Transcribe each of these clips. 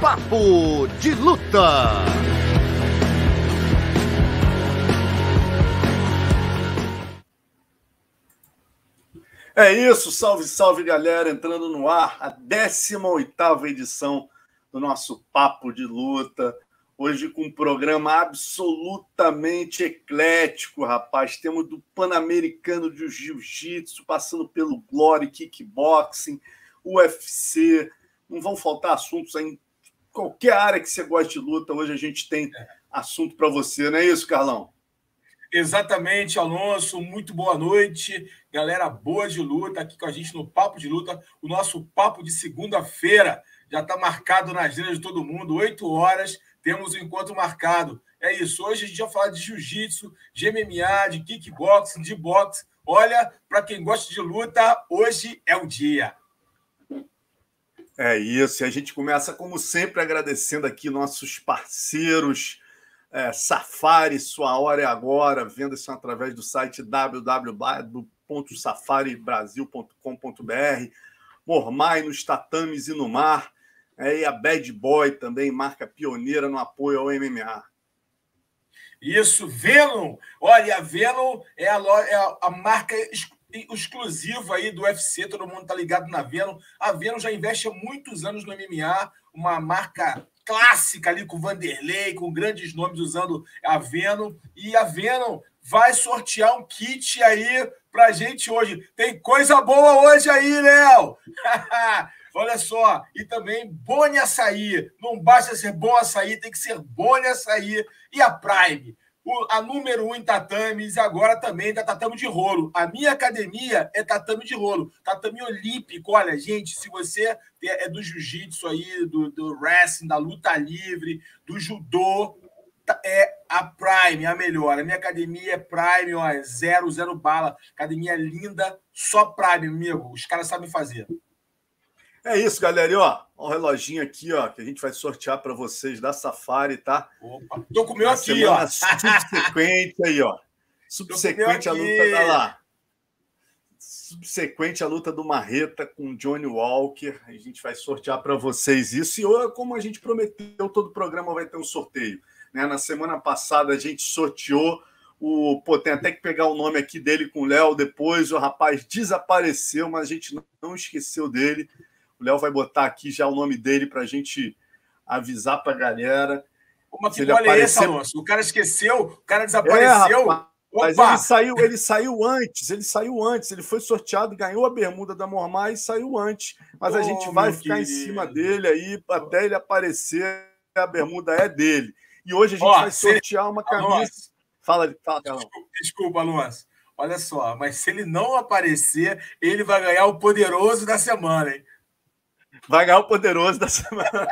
Papo de Luta. É isso, salve, salve galera, entrando no ar a 18 edição do nosso Papo de Luta. Hoje com um programa absolutamente eclético, rapaz. Temos do Pan-Americano de Jiu-Jitsu, passando pelo Glory Kickboxing, UFC. Não vão faltar assuntos em qualquer área que você goste de luta. Hoje a gente tem assunto para você, não é isso, Carlão? Exatamente, Alonso. Muito boa noite. Galera boa de luta aqui com a gente no Papo de Luta. O nosso papo de segunda-feira já está marcado na agenda de todo mundo. Oito horas temos o um encontro marcado. É isso. Hoje a gente vai falar de jiu-jitsu, de MMA, de kickboxing, de boxe. Olha, para quem gosta de luta, hoje é o dia. É isso. E a gente começa, como sempre, agradecendo aqui nossos parceiros é, Safari, sua hora é agora, venda-se através do site www.safaribrasil.com.br, Mormai nos tatames e no mar, é, e a Bad Boy também, marca pioneira no apoio ao MMA. Isso, Venom. Olha, a Venom é a, é a marca exclusiva aí do UFC, todo mundo tá ligado na Venom. A Venom já investe há muitos anos no MMA, uma marca clássica ali com o Vanderlei, com grandes nomes usando a Venom. E a Venom vai sortear um kit aí pra gente hoje. Tem coisa boa hoje aí, Léo! Olha só, e também Boni Açaí. Não basta ser bom açaí, tem que ser Boni Açaí. E a Prime, a número um em tatames e agora também da tatame de rolo. A minha academia é tatame de rolo, tatame olímpico. Olha, gente, se você é do jiu-jitsu aí, do, do wrestling, da luta livre, do judô, é a Prime, a melhor. A minha academia é Prime, ó, zero, zero bala. Academia linda, só Prime, amigo. Os caras sabem fazer. É isso, galera. E, ó, o reloginho aqui, ó, que a gente vai sortear para vocês da Safari, tá? Opa, tô com o meu aqui, ó. Subsequente aí, ó. Subsequente a luta tá lá. Subsequente a luta do Marreta com Johnny Walker. A gente vai sortear para vocês isso. E como a gente prometeu, todo programa vai ter um sorteio. Né? Na semana passada a gente sorteou o. Pô, tem até que pegar o nome aqui dele com o Léo depois. O rapaz desapareceu, mas a gente não esqueceu dele. O Léo vai botar aqui já o nome dele para a gente avisar para a galera. Que olha aparecer... esse, Alonso? O cara esqueceu, o cara desapareceu. É, mas ele saiu, ele saiu antes, ele saiu antes, ele foi sorteado, ganhou a bermuda da Mormai e saiu antes. Mas oh, a gente vai ficar querido. em cima dele aí até ele aparecer, a bermuda é dele. E hoje a gente oh, vai sortear uma camisa. Alonso. Fala, fala, Carlão. Desculpa, desculpa, Alonso. Olha só, mas se ele não aparecer, ele vai ganhar o poderoso da semana, hein? Vai ganhar o poderoso da semana.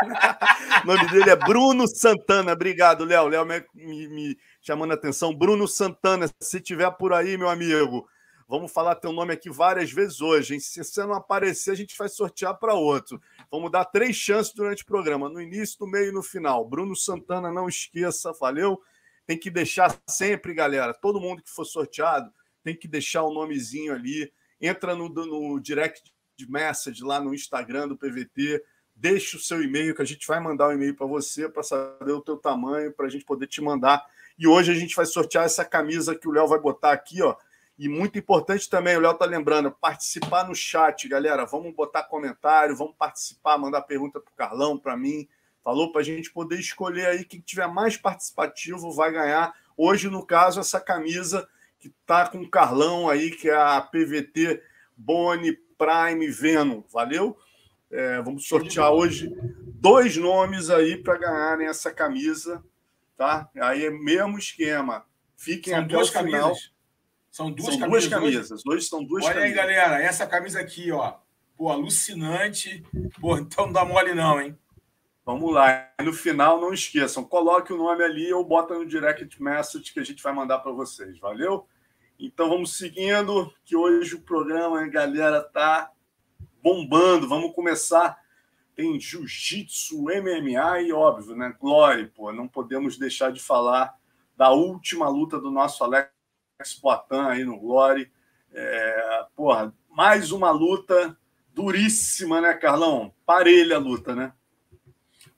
o nome dele é Bruno Santana. Obrigado, Léo. Léo me, me, me, chamando a atenção. Bruno Santana, se tiver por aí, meu amigo, vamos falar teu nome aqui várias vezes hoje. Hein? Se você não aparecer, a gente vai sortear para outro. Vamos dar três chances durante o programa, no início, no meio e no final. Bruno Santana, não esqueça, valeu? Tem que deixar sempre, galera. Todo mundo que for sorteado tem que deixar o nomezinho ali. Entra no, no direct de message lá no Instagram do PVT. Deixe o seu e-mail, que a gente vai mandar um e-mail para você para saber o teu tamanho, para a gente poder te mandar. E hoje a gente vai sortear essa camisa que o Léo vai botar aqui, ó. E muito importante também, o Léo tá lembrando, participar no chat, galera. Vamos botar comentário, vamos participar, mandar pergunta para o Carlão, para mim. Falou para a gente poder escolher aí quem tiver mais participativo vai ganhar. Hoje, no caso, essa camisa que tá com o Carlão aí, que é a PVT Boni Prime Venom, valeu? É, vamos sortear hoje dois nomes aí para ganharem essa camisa, tá? Aí é mesmo esquema. Fiquem são até duas o final. Camisas. São duas são camisas. Duas camisas. São duas Olha camisas. aí, galera, essa camisa aqui, ó. Pô, alucinante. Pô, então não dá mole não, hein? Vamos lá. No final, não esqueçam, coloque o nome ali ou bota no direct message que a gente vai mandar para vocês. Valeu? Então vamos seguindo, que hoje o programa, galera, tá bombando. Vamos começar. Tem jiu-jitsu, MMA e, óbvio, né? Glória, pô. Não podemos deixar de falar da última luta do nosso Alex Poitin aí no Glória. É, porra, mais uma luta duríssima, né, Carlão? Parelha a luta, né?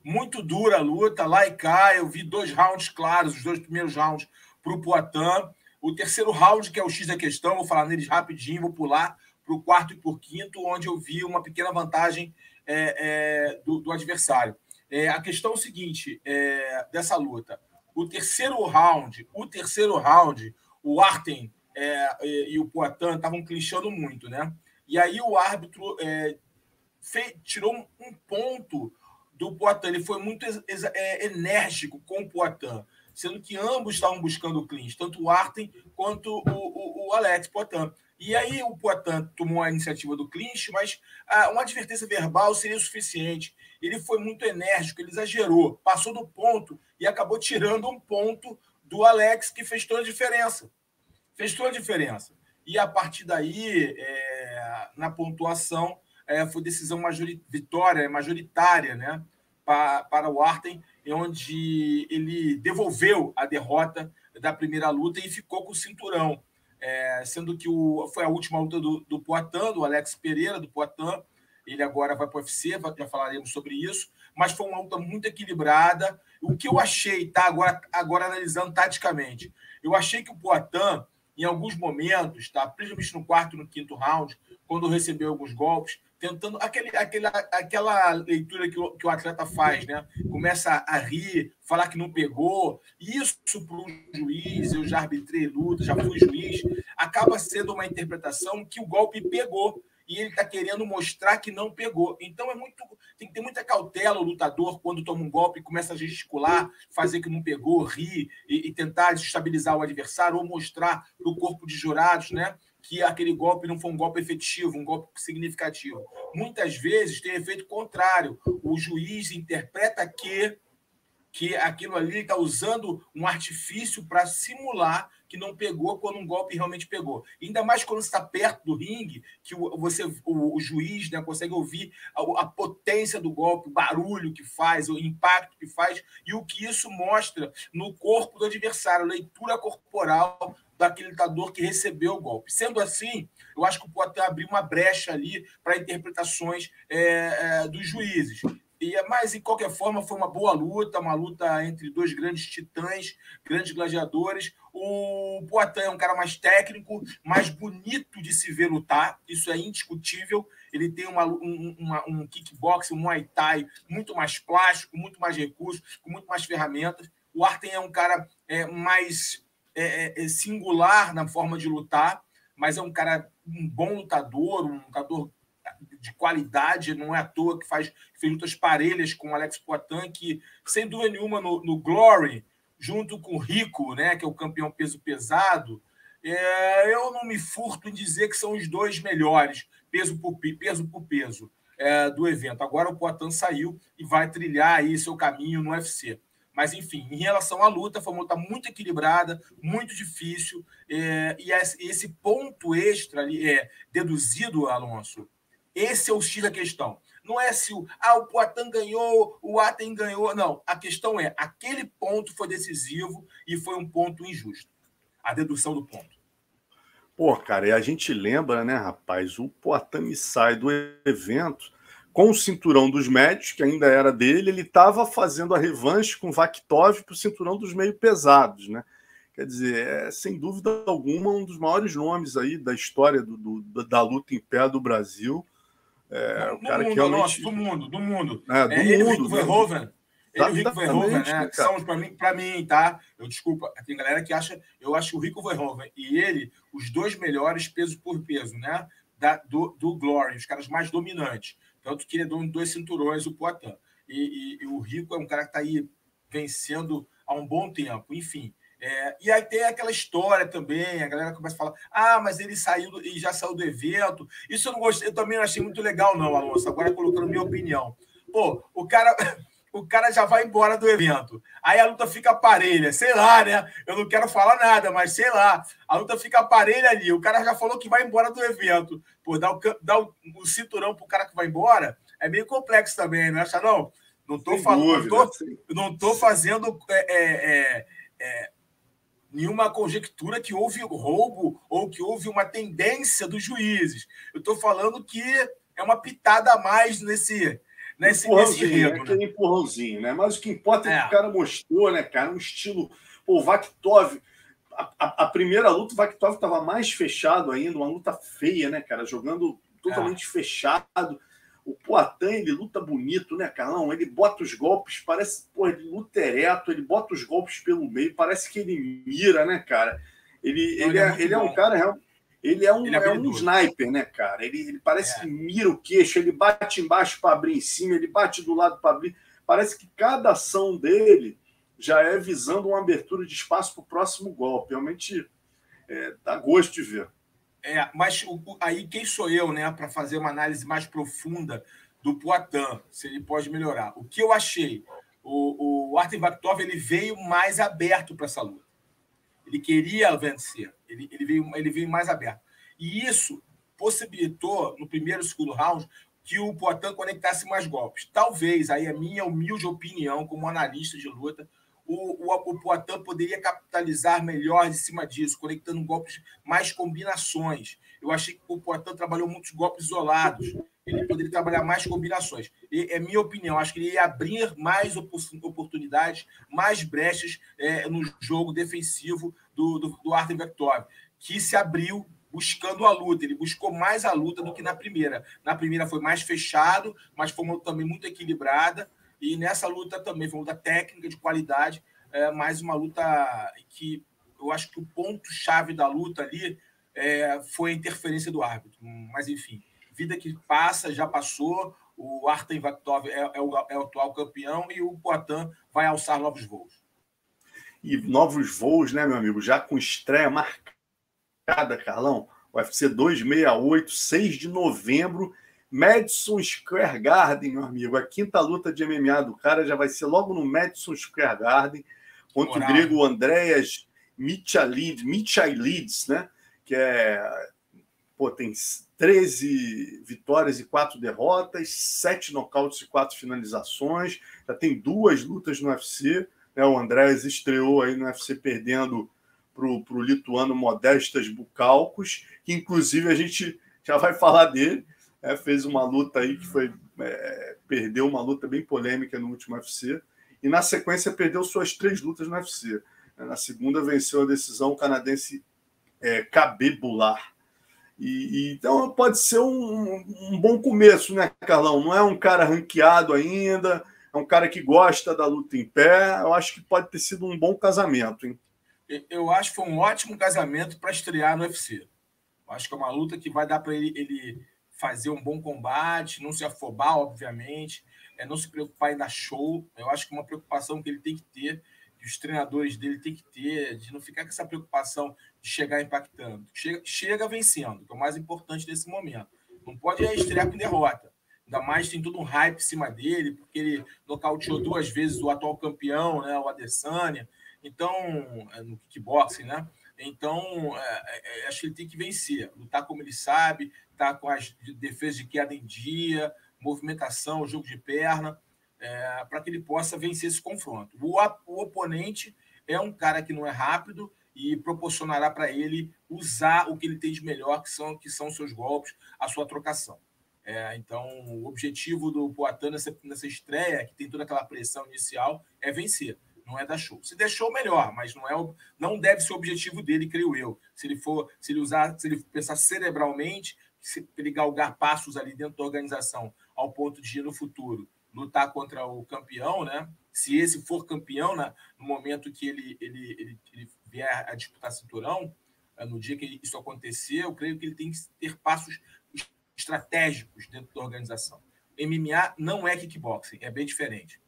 Muito dura a luta, lá e cá. Eu vi dois rounds claros, os dois primeiros rounds para o Poitin. O terceiro round, que é o X da questão, vou falar neles rapidinho, vou pular para o quarto e por quinto, onde eu vi uma pequena vantagem é, é, do, do, adversário. É, a questão é o seguinte é, dessa luta. O terceiro round, o terceiro round, o Arten é, e o Poitin estavam clichando muito, né? E aí o árbitro é, tirou um ponto do Poitin. Ele foi muito enérgico com o Poitin sendo que ambos estavam buscando o clinch, tanto o Arten quanto o, o, o Alex Poitin. E aí o Poitin tomou a iniciativa do clinch, mas ah, uma advertência verbal seria suficiente. Ele foi muito enérgico, ele exagerou, passou do ponto e acabou tirando um ponto do Alex, que fez toda a diferença. Fez toda a diferença. E a partir daí, é, na pontuação, é, foi decisão majori vitória, majoritária né, para, para o Arten onde ele devolveu a derrota da primeira luta e ficou com o cinturão. É, sendo que o, foi a última luta do, do Poitin, do Alex Pereira, do Poitin. Ele agora vai para o UFC, já falaremos sobre isso. Mas foi uma luta muito equilibrada. O que eu achei, tá? Agora, agora analisando taticamente, eu achei que o Poitin, em alguns momentos, tá? principalmente no quarto e no quinto round, quando recebeu alguns golpes, tentando aquele, aquele, aquela leitura que o, que o atleta faz, né? Começa a rir, falar que não pegou. Isso para o juiz, eu já arbitrei luta, já fui juiz, acaba sendo uma interpretação que o golpe pegou e ele está querendo mostrar que não pegou. Então é muito, tem que ter muita cautela o lutador quando toma um golpe começa a gesticular, fazer que não pegou, rir e, e tentar desestabilizar o adversário ou mostrar para o corpo de jurados, né? Que aquele golpe não foi um golpe efetivo, um golpe significativo. Muitas vezes tem efeito contrário. O juiz interpreta que, que aquilo ali está usando um artifício para simular que não pegou quando um golpe realmente pegou. Ainda mais quando está perto do ringue, que você, o, o juiz né, consegue ouvir a, a, potência do golpe, o barulho que faz, o impacto que faz e o que isso mostra no corpo do adversário, leitura corporal daquele lutador que recebeu o golpe. Sendo assim, eu acho que pode abrir uma brecha ali para interpretações é, é, dos juízes. E, mas, de qualquer forma, foi uma boa luta, uma luta entre dois grandes titãs, grandes gladiadores. O Poitin é um cara mais técnico, mais bonito de se ver lutar, isso é indiscutível. Ele tem uma, um, uma, um kickboxing, um muay thai muito mais plástico, muito mais recursos, com muito mais ferramentas. O Arten é um cara é, mais é, é, é, singular na forma de lutar, mas é um cara, um bom lutador, um lutador de qualidade, não é à toa que faz fez lutas parelhas com o Alex Poitin, que, sem dúvida nenhuma, no, no Glory, junto com o Rico, né, que é o campeão peso pesado, é, eu não me furto em dizer que são os dois melhores, peso por peso, por peso é, do evento. Agora o Poitin saiu e vai trilhar aí seu caminho no UFC. Mas, enfim, em relação à luta, foi uma luta muito equilibrada, muito difícil. É, e esse ponto extra ali é deduzido, Alonso. Esse é o X da questão. Não é se o, ah, o Poitin ganhou, o Aten ganhou. Não. A questão é: aquele ponto foi decisivo e foi um ponto injusto. A dedução do ponto. Pô, cara, e a gente lembra, né, rapaz? O Poitin sai do evento com o cinturão dos médios, que ainda era dele, ele estava fazendo a revanche com Vakhtov para o cinturão dos meio pesados, né? Quer dizer, é, sem dúvida alguma, um dos maiores nomes aí da história do, do da luta em pé do Brasil. É, o cara mundo, que realmente... Nossa, do mundo, do mundo. É, do é, ele, mundo. Rico Verhoeven, ele e o Rico Verhoeven, né? Que são, para mim, mim, tá? Eu desculpa, tem galera que acha, eu acho o Rico Verhoeven e ele, os dois melhores peso por peso, né? Da, do, do Glory, os caras mais dominantes. Tanto que ele é dono de dois cinturões, o Poitin. E, e, e, o Rico é um cara que está aí vencendo há um bom tempo. Enfim. É, e aí tem aquela história também, a galera começa a falar: ah, mas ele saiu e já saiu do evento. Isso eu não gostei, eu também não achei muito legal, não, Alonso. Agora colocando minha opinião. Pô, o cara. o cara já vai embora do evento. Aí a luta fica parelha, sei lá, né? Eu não quero falar nada, mas sei lá. A luta fica parelha ali. O cara já falou que vai embora do evento. Pô, dar o, dar o, o cinturão pro cara que vai embora é meio complexo também, não acha, não? Não tô falando, não tô, não tô fazendo é, é, é, é, nenhuma conjectura que houve roubo ou que houve uma tendência dos juízes. Eu estou falando que é uma pitada a mais nesse, nesse, nesse enredo. É aquele né? empurrãozinho, né? Mas o que importa é, é que o cara mostrou, né, cara? Um estilo. Pô, o Vakhtov. A, a, a, primeira luta, o Vakhtov estava mais fechado ainda, uma luta feia, né, cara? Jogando totalmente é. fechado. O Poitin, ele luta bonito, né, Carlão? Ele bota os golpes, parece, pô, ele luta ereto, ele bota os golpes pelo meio, parece que ele mira, né, cara? Ele, Não, ele, é, é ele é um cara ele é um, ele é, é um sniper, né, cara? Ele, ele parece é. que mira o queixo, ele bate embaixo para abrir em cima, ele bate do lado para abrir. Parece que cada ação dele já é visando uma abertura de espaço para o próximo golpe. Realmente é, dá gosto de ver. É, mas o, aí quem sou eu, né, para fazer uma análise mais profunda do Poitin, se ele pode melhorar? O que eu achei? O, o Artem Vakhtov ele veio mais aberto para essa luta. Ele queria vencer. Ele, ele, veio, ele veio mais aberto. E isso possibilitou, no primeiro e segundo round, que o Poitin conectasse mais golpes. Talvez, aí a minha humilde opinião, como analista de luta, o, o, o Poitin poderia capitalizar melhor em cima disso, conectando golpes, mais combinações. Eu achei que o Poitin trabalhou muitos golpes isolados. Ele poderia trabalhar mais combinações. E, é minha opinião. Acho que ele ia abrir mais oportunidades, mais brechas é, no jogo defensivo do, do, do Artem Vector, que se abriu buscando a luta. Ele buscou mais a luta do que na primeira. Na primeira foi mais fechado, mas foi também muito equilibrada. E nessa luta também foi uma luta técnica, de qualidade, é, mais uma luta que eu acho que o ponto-chave da luta ali é, foi a interferência do árbitro. Mas, enfim, vida que passa, já passou. O Artem Vakhtov é, é, o, é o atual campeão e o Poitin vai alçar novos voos e novos voos, né, meu amigo? Já com estreia marcada, Carlão. UFC 268, 6 de novembro, Madison Square Garden, meu amigo. A quinta luta de MMA do cara já vai ser logo no Madison Square Garden contra o grego Andreas Michalides, Michalides, né? Que é. Pô, tem 13 vitórias e 4 derrotas, 7 nocautes e 4 finalizações. Já tem duas lutas no UFC. Né? O Andrés estreou aí no UFC perdendo para o lituano Modestas Bucalcos, que inclusive a gente já vai falar dele. Né? Fez uma luta aí que foi. É, perdeu uma luta bem polêmica no último UFC. E na sequência perdeu suas três lutas no UFC. Na segunda venceu a decisão canadense é. E, e, então pode ser um, um, bom começo, né, Carlão? Não é um cara ranqueado ainda, é um cara que gosta da luta em pé. Eu acho que pode ter sido um bom casamento, hein? Eu acho que foi um ótimo casamento para estrear no UFC. Eu acho que é uma luta que vai dar para ele, ele fazer um bom combate, não se afobar, obviamente, é não se preocupar em dar show. Eu acho que é uma preocupação que ele tem que ter, que os treinadores dele têm que ter, de não ficar com essa preocupação de chegar impactando. Chega, chega vencendo, que é o mais importante nesse momento. Não pode estrear com derrota. Ainda mais tem todo um hype em cima dele, porque ele nocauteou duas vezes o atual campeão, né, o Adesanya. Então, é, no kickboxing, né? Então, é, é, acho que ele tem que vencer, lutar como ele sabe, tá com as defesas de queda em dia, movimentação, jogo de perna, é, para que ele possa vencer esse confronto. O, o oponente é um cara que não é rápido e proporcionará para ele usar o que ele tem de melhor, que são, que são seus golpes, a sua trocação. É, então, o objetivo do Poitin nessa, nessa estreia, que tem toda aquela pressão inicial, é vencer, não é dar show. Se show, melhor, mas não é não deve ser o objetivo dele, creio eu. Se ele for, se ele usar, se ele pensar cerebralmente, se ele galgar passos ali dentro da organização, ao ponto de no futuro lutar contra o campeão, né? Se esse for campeão, né, no momento que ele, ele, ele, ele vier a disputar cinturão, no dia que isso acontecer, eu creio que ele tem que ter passos estratégicos dentro da organização. MMA não é kickboxing, é bem diferente.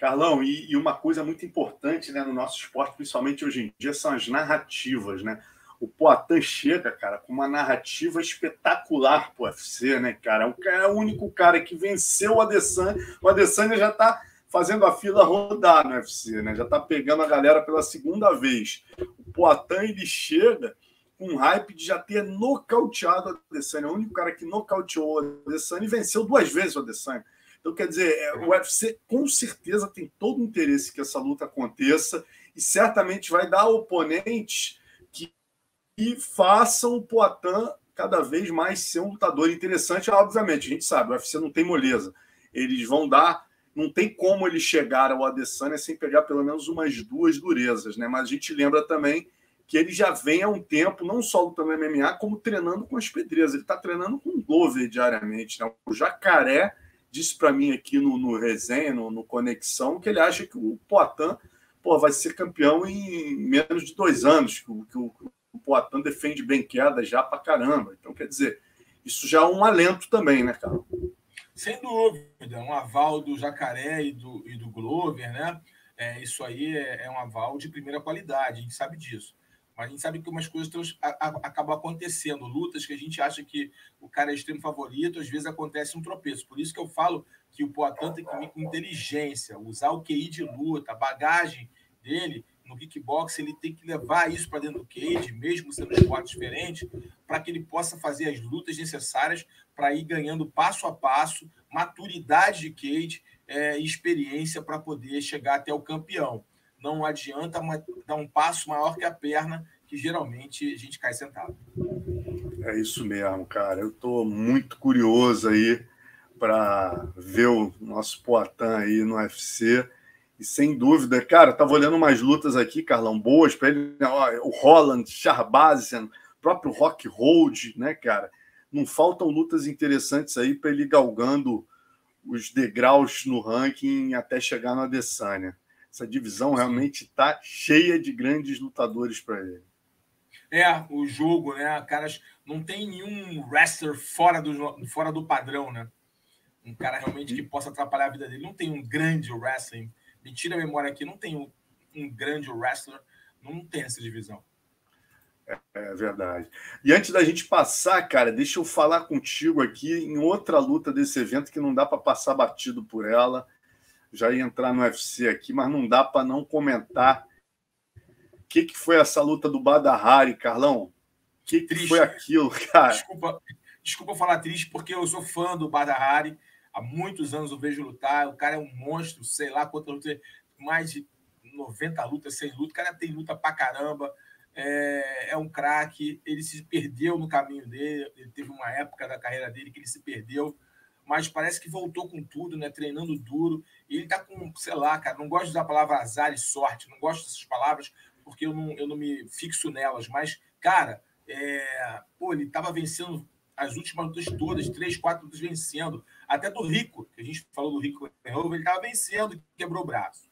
Carlão, e, e, uma coisa muito importante né, no nosso esporte, principalmente hoje em dia, são as narrativas. Né? o Poatan chega, cara, com uma narrativa espetacular pro UFC, né, cara? É o único cara que venceu o Adesanya. O Adesanya já tá fazendo a fila rodar no UFC, né? Já tá pegando a galera pela segunda vez. O Poatan, ele chega com hype de já ter nocauteado o Adesanya. É o único cara que nocauteou o Adesanya e venceu duas vezes o Adesanya. Então, quer dizer, é, o UFC com certeza tem todo o interesse que essa luta aconteça e certamente vai dar oponentes que, que façam o Poatan cada vez mais ser um lutador interessante. Obviamente, a gente sabe, o UFC não tem moleza. Eles vão dar. Não tem como ele chegar ao Adesanya sem pegar pelo menos umas duas durezas, né? Mas a gente lembra também que ele já vem há um tempo, não só lutando MMA, como treinando com as pedreiras. Ele está treinando com o Glover diariamente. Né? O Jacaré disse para mim aqui no, no resenha, no, no, Conexão, que ele acha que o Poitin pô, vai ser campeão em menos de dois anos, que, o, que o, o Poitin defende bem queda já para caramba. Então, quer dizer, isso já é um alento também, né, cara? Sem dúvida, um aval do Jacaré e do, e do Glover, né? É, isso aí é, é um aval de primeira qualidade, a gente sabe disso. A gente sabe que umas coisas acabam acontecendo, lutas que a gente acha que o cara é extremo favorito, às vezes acontece um tropeço. Por isso que eu falo que o Poitin tem que vir com inteligência, usar o QI de luta, a bagagem dele no kickbox, ele tem que levar isso para dentro do cage, mesmo sendo um esporte diferente, para que ele possa fazer as lutas necessárias para ir ganhando passo a passo, maturidade de cage é, experiência para poder chegar até o campeão não adianta dar um passo maior que a perna, que geralmente a gente cai sentado. É isso mesmo, cara. Eu estou muito curioso aí para ver o nosso Poitin aí no UFC. E sem dúvida, cara, tava olhando umas lutas aqui, Carlão, boas para ele. O Holland, Charbazian, próprio Rock Hold, né, cara? Não faltam lutas interessantes aí para ele galgando os degraus no ranking até chegar no Adesanya. Essa divisão realmente está cheia de grandes lutadores para ele. É, o jogo, né? Caras, não tem nenhum wrestler fora do, fora do padrão, né? Um cara realmente que possa atrapalhar a vida dele. Não tem um grande wrestling. Me tira a memória aqui, não tem um, um grande wrestler. Não tem essa divisão. É, é, verdade. E antes da gente passar, cara, deixa eu falar contigo aqui em outra luta desse evento que não dá para passar batido por ela já ia entrar no UFC aqui, mas não dá para não comentar. O que, que foi essa luta do Badahari, Carlão? O que, que foi aquilo, cara? Desculpa, desculpa falar triste, porque eu sou fã do Badahari. Há muitos anos eu vejo lutar. O cara é um monstro, sei lá quantas lutas, mais de 90 lutas, 100 lutas. O cara tem luta pra caramba. É, é um craque. Ele se perdeu no caminho dele. Ele teve uma época da carreira dele que ele se perdeu mas parece que voltou com tudo, né? Treinando duro. Ele tá com, sei lá, cara, não gosto de usar a palavra azar e sorte, não gosto dessas palavras, porque eu não, eu não me fixo nelas. Mas, cara, é... pô, ele tava vencendo as últimas lutas todas, três, quatro lutas vencendo. Até do Rico, que a gente falou do Rico ele tava vencendo e quebrou o braço.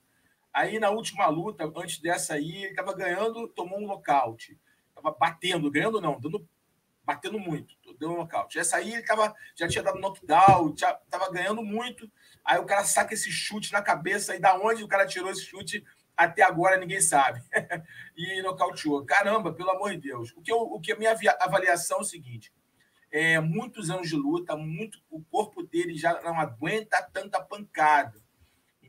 Aí, na última luta, antes dessa aí, ele tava ganhando, tomou um nocaute. Tava batendo, ganhando não, dando batendo muito, deu um nocaute. Essa aí ele tava, já tinha dado knockdown, já tava ganhando muito. Aí o cara saca esse chute na cabeça e da onde o cara tirou esse chute até agora ninguém sabe. e nocauteou. Caramba, pelo amor de Deus. O que, eu, o que a minha avaliação é o seguinte: é, muitos anos de luta, muito, o corpo dele já não aguenta tanta pancada.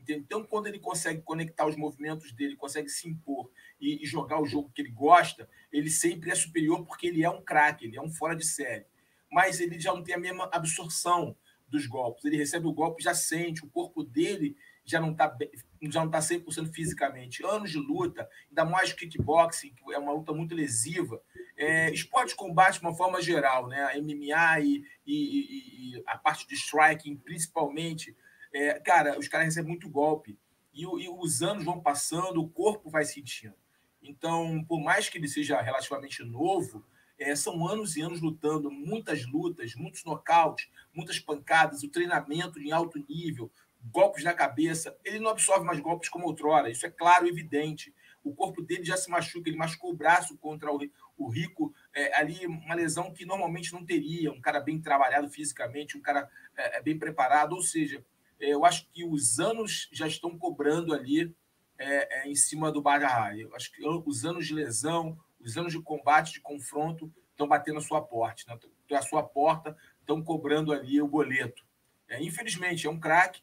Então, quando ele consegue conectar os movimentos dele, consegue se impor e, e, jogar o jogo que ele gosta, ele sempre é superior porque ele é um craque, ele é um fora de série. Mas ele já não tem a mesma absorção dos golpes. Ele recebe o golpe, já sente, o corpo dele já não está já não está 100% fisicamente. Anos de luta, ainda mais kickboxing, que é uma luta muito lesiva. É, esporte de combate de uma forma geral, né? MMA e, e, e a parte de striking, principalmente, é, cara, os caras recebem muito golpe. E, e, os anos vão passando, o corpo vai sentindo. Então, por mais que ele seja relativamente novo, é, são anos e anos lutando, muitas lutas, muitos nocautes, muitas pancadas, o treinamento em alto nível, golpes na cabeça. Ele não absorve mais golpes como outrora, isso é claro e evidente. O corpo dele já se machuca, ele machucou o braço contra o, o Rico, é, ali uma lesão que normalmente não teria, um cara bem trabalhado fisicamente, um cara é, é bem preparado, ou seja, é, eu acho que os anos já estão cobrando ali é, é, em cima do Badahari. Eu acho que os anos de lesão, Os anos de combate, de confronto, estão batendo a sua porta, né? A sua porta, estão cobrando ali o boleto. É, infelizmente, é um craque,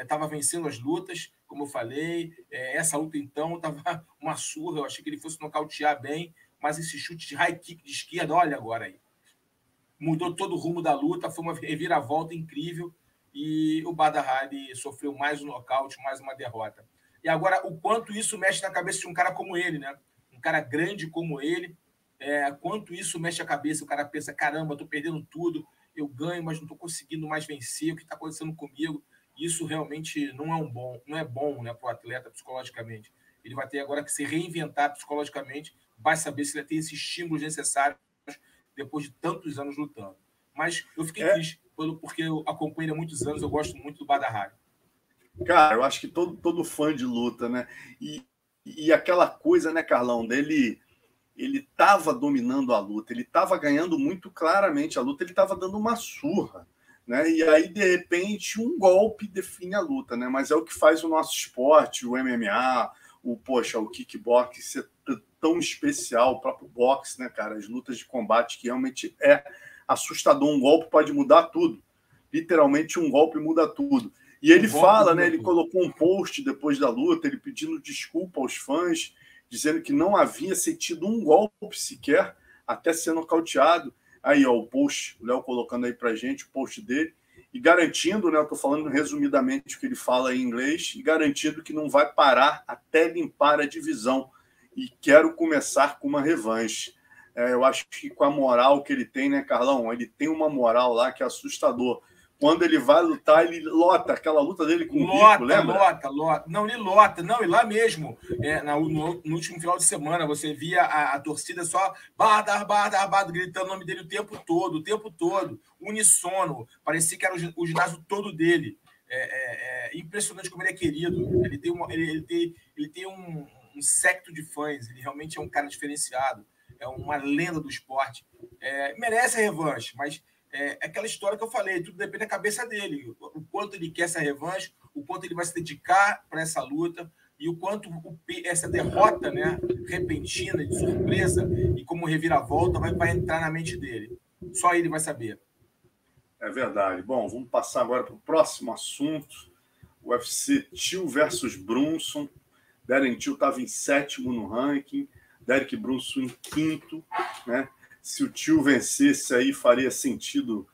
estava né? É, vencendo as lutas, como eu falei. É, essa luta, então, estava uma surra. Eu achei que ele fosse nocautear bem, mas esse chute de high kick de esquerda, olha agora aí. Mudou todo o rumo da luta, foi uma reviravolta incrível e o Badahari sofreu mais um nocaute, mais uma derrota. E agora, o quanto isso mexe na cabeça de um cara como ele, né? Um cara grande como ele, é, quanto isso mexe a cabeça, o cara pensa, caramba, estou perdendo tudo, eu ganho, mas não estou conseguindo mais vencer, o que está acontecendo comigo? Isso realmente não é um bom, não é bom né, para o atleta psicologicamente. Ele vai ter agora que se reinventar psicologicamente, vai saber se ele tem esses estímulos necessários depois de tantos anos lutando. Mas eu fiquei é. triste porque eu acompanho há muitos anos, eu gosto muito do Badahari. Cara, eu acho que todo, todo fã de luta, né? E, e aquela coisa, né, Carlão, dele ele estava dominando a luta, ele estava ganhando muito claramente a luta, ele estava dando uma surra, né? E aí de repente um golpe define a luta, né? Mas é o que faz o nosso esporte, o MMA, o poxa, o kickbox ser tão especial, o próprio boxe, né, cara? As lutas de combate que realmente é assustador, um golpe pode mudar tudo. Literalmente um golpe muda tudo. E ele fala, né? Ele colocou um post depois da luta, ele pedindo desculpa aos fãs, dizendo que não havia sentido um golpe sequer até ser nocauteado. Aí, ó, o post, o Léo colocando aí pra gente o post dele, e garantindo, né? Eu tô falando resumidamente o que ele fala em inglês, e garantindo que não vai parar até limpar a divisão. E quero começar com uma revanche. É, eu acho que com a moral que ele tem, né, Carlão? Ele tem uma moral lá que é assustador quando ele vai lutar, ele lota aquela luta dele com lota, o Rico, lembra? Lota, lota. Não, ele lota. Não, e lá mesmo, é, no, no, último final de semana, você via a, a torcida só Badar, Badar, Badar, gritando o nome dele o tempo todo, o tempo todo, unissono. Parecia que era o, o ginásio todo dele. É, é, é, impressionante como ele é querido. Ele tem, uma, ele, ele tem, ele tem um, um secto de fãs. Ele realmente é um cara diferenciado. É uma lenda do esporte. É, merece a revanche, mas é, é aquela história que eu falei, tudo depende da cabeça dele, o quanto ele quer essa revanche, o quanto ele vai se dedicar para essa luta e o quanto essa derrota, né, repentina, de surpresa e como reviravolta vai, vai entrar na mente dele. Só ele vai saber. É verdade. Bom, vamos passar agora para o próximo assunto. O UFC Tio versus Brunson. Darren Till estava em sétimo no ranking, Derek Brunson em quinto, né? Se o tio vencesse aí, faria sentido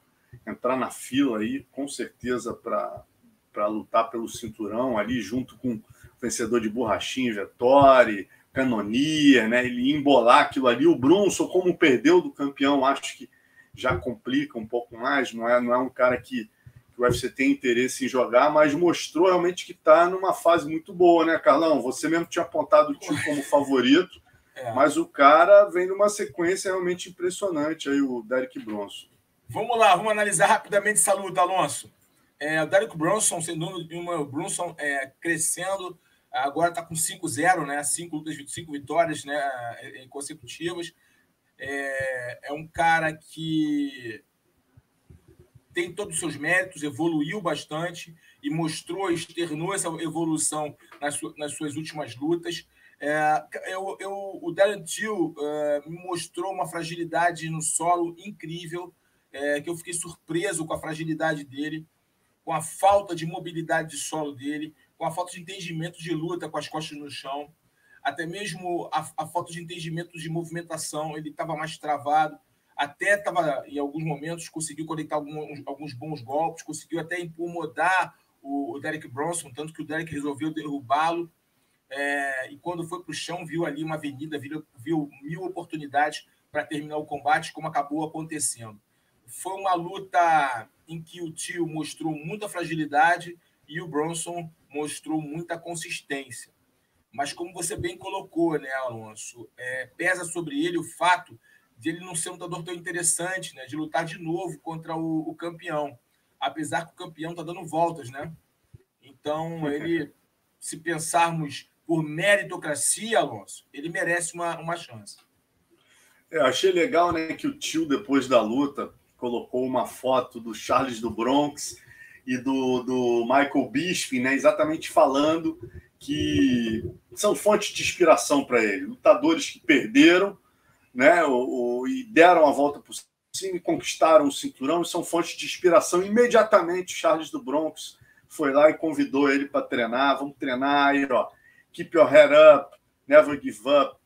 entrar na fila aí, com certeza, para lutar pelo cinturão ali, junto com o vencedor de borrachinha, Vettori, Canonier, né? Ele embolar aquilo ali. O Brunson, como perdeu do campeão, acho que já complica um pouco mais. Não é, não é um cara que, que o UFC tem interesse em jogar, mas mostrou realmente que está numa fase muito boa, né, Carlão? Você mesmo tinha apontado o tio como favorito. É. Mas o cara vem numa sequência realmente impressionante aí, o Derek Bronson. Vamos lá, vamos analisar rapidamente essa luta, Alonso. É, o Derek Bronson, sendo o Bronson é, crescendo, agora está com 5-0, né? Cinco lutas, cinco vitórias né? consecutivas. É, é um cara que tem todos os seus méritos, evoluiu bastante e mostrou, externou essa evolução nas, nas suas últimas lutas. É, eu, eu, o Darren Till é, me mostrou uma fragilidade no solo incrível, é, que eu fiquei surpreso com a fragilidade dele, com a falta de mobilidade de solo dele, com a falta de entendimento de luta com as costas no chão, até mesmo a, a falta de entendimento de movimentação, ele estava mais travado, até estava, em alguns momentos, conseguiu conectar alguns, alguns bons golpes, conseguiu até incomodar o, o Derek Bronson, tanto que o Derek resolveu derrubá-lo, é, e quando foi para o chão, viu ali uma avenida, viu, viu mil oportunidades para terminar o combate, como acabou acontecendo. Foi uma luta em que o tio mostrou muita fragilidade e o Bronson mostrou muita consistência. Mas como você bem colocou, né, Alonso, é, pesa sobre ele o fato de ele não ser um lutador tão interessante, né, de lutar de novo contra o, o campeão, apesar que o campeão está dando voltas, né? Então ele, se pensarmos por meritocracia, Alonso, ele merece uma, uma chance. É, achei legal né, que o tio, depois da luta, colocou uma foto do Charles do Bronx e do, do Michael Bisping, né, exatamente falando que são fontes de inspiração para ele. Lutadores que perderam né, o, o, e deram a volta por cima e conquistaram o cinturão e são fontes de inspiração. Imediatamente, Charles do Bronx foi lá e convidou ele para treinar. Vamos treinar aí, ó. Keep your head up, never give up,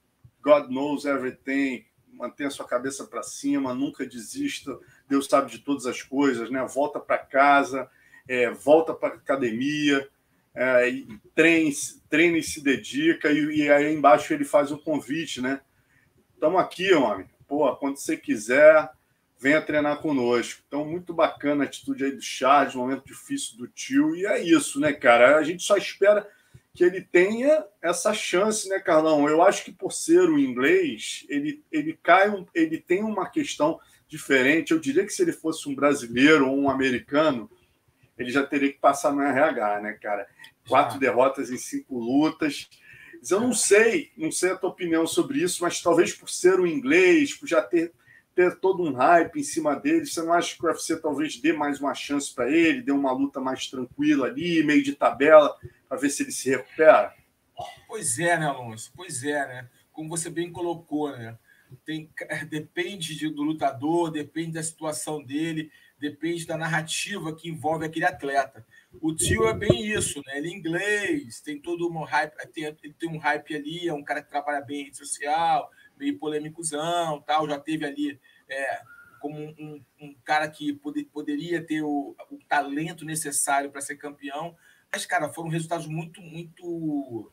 God knows everything. Mantenha sua cabeça para cima, nunca desista. Deus sabe de todas as coisas, né? Volta para casa, é, volta para academia, é, treine, treine e se dedica. E, e, aí embaixo ele faz o convite, né? Estamos aqui, homem. Pô, quando você quiser, venha treinar conosco. Então, muito bacana a atitude aí do Charles, momento difícil do tio. E é isso, né, cara? A gente só espera que ele tenha essa chance, né, Carlão? Eu acho que por ser o inglês, ele, ele cai, um, ele tem uma questão diferente. Eu diria que se ele fosse um brasileiro ou um americano, ele já teria que passar no RH, né, cara? Quatro derrotas em cinco lutas. Eu não sei, não sei a tua opinião sobre isso, mas talvez por ser o inglês, por já ter, ter todo um hype em cima dele, você não acha que o UFC talvez dê mais uma chance para ele, dê uma luta mais tranquila ali, meio de tabela, para ver se ele se recupera? Pois é, né, Alonso? Pois é, né? Como você bem colocou, né? Tem, depende do lutador, depende da situação dele depende da narrativa que envolve aquele atleta. O tio é bem isso, né? Ele é inglês, tem todo um hype, tem, ele tem um hype ali, é um cara que trabalha bem em rede social, meio polêmicozão, tal, já teve ali é, como um, um, um, cara que poder, poderia ter o, o talento necessário para ser campeão. Mas, cara, foram resultados muito, muito.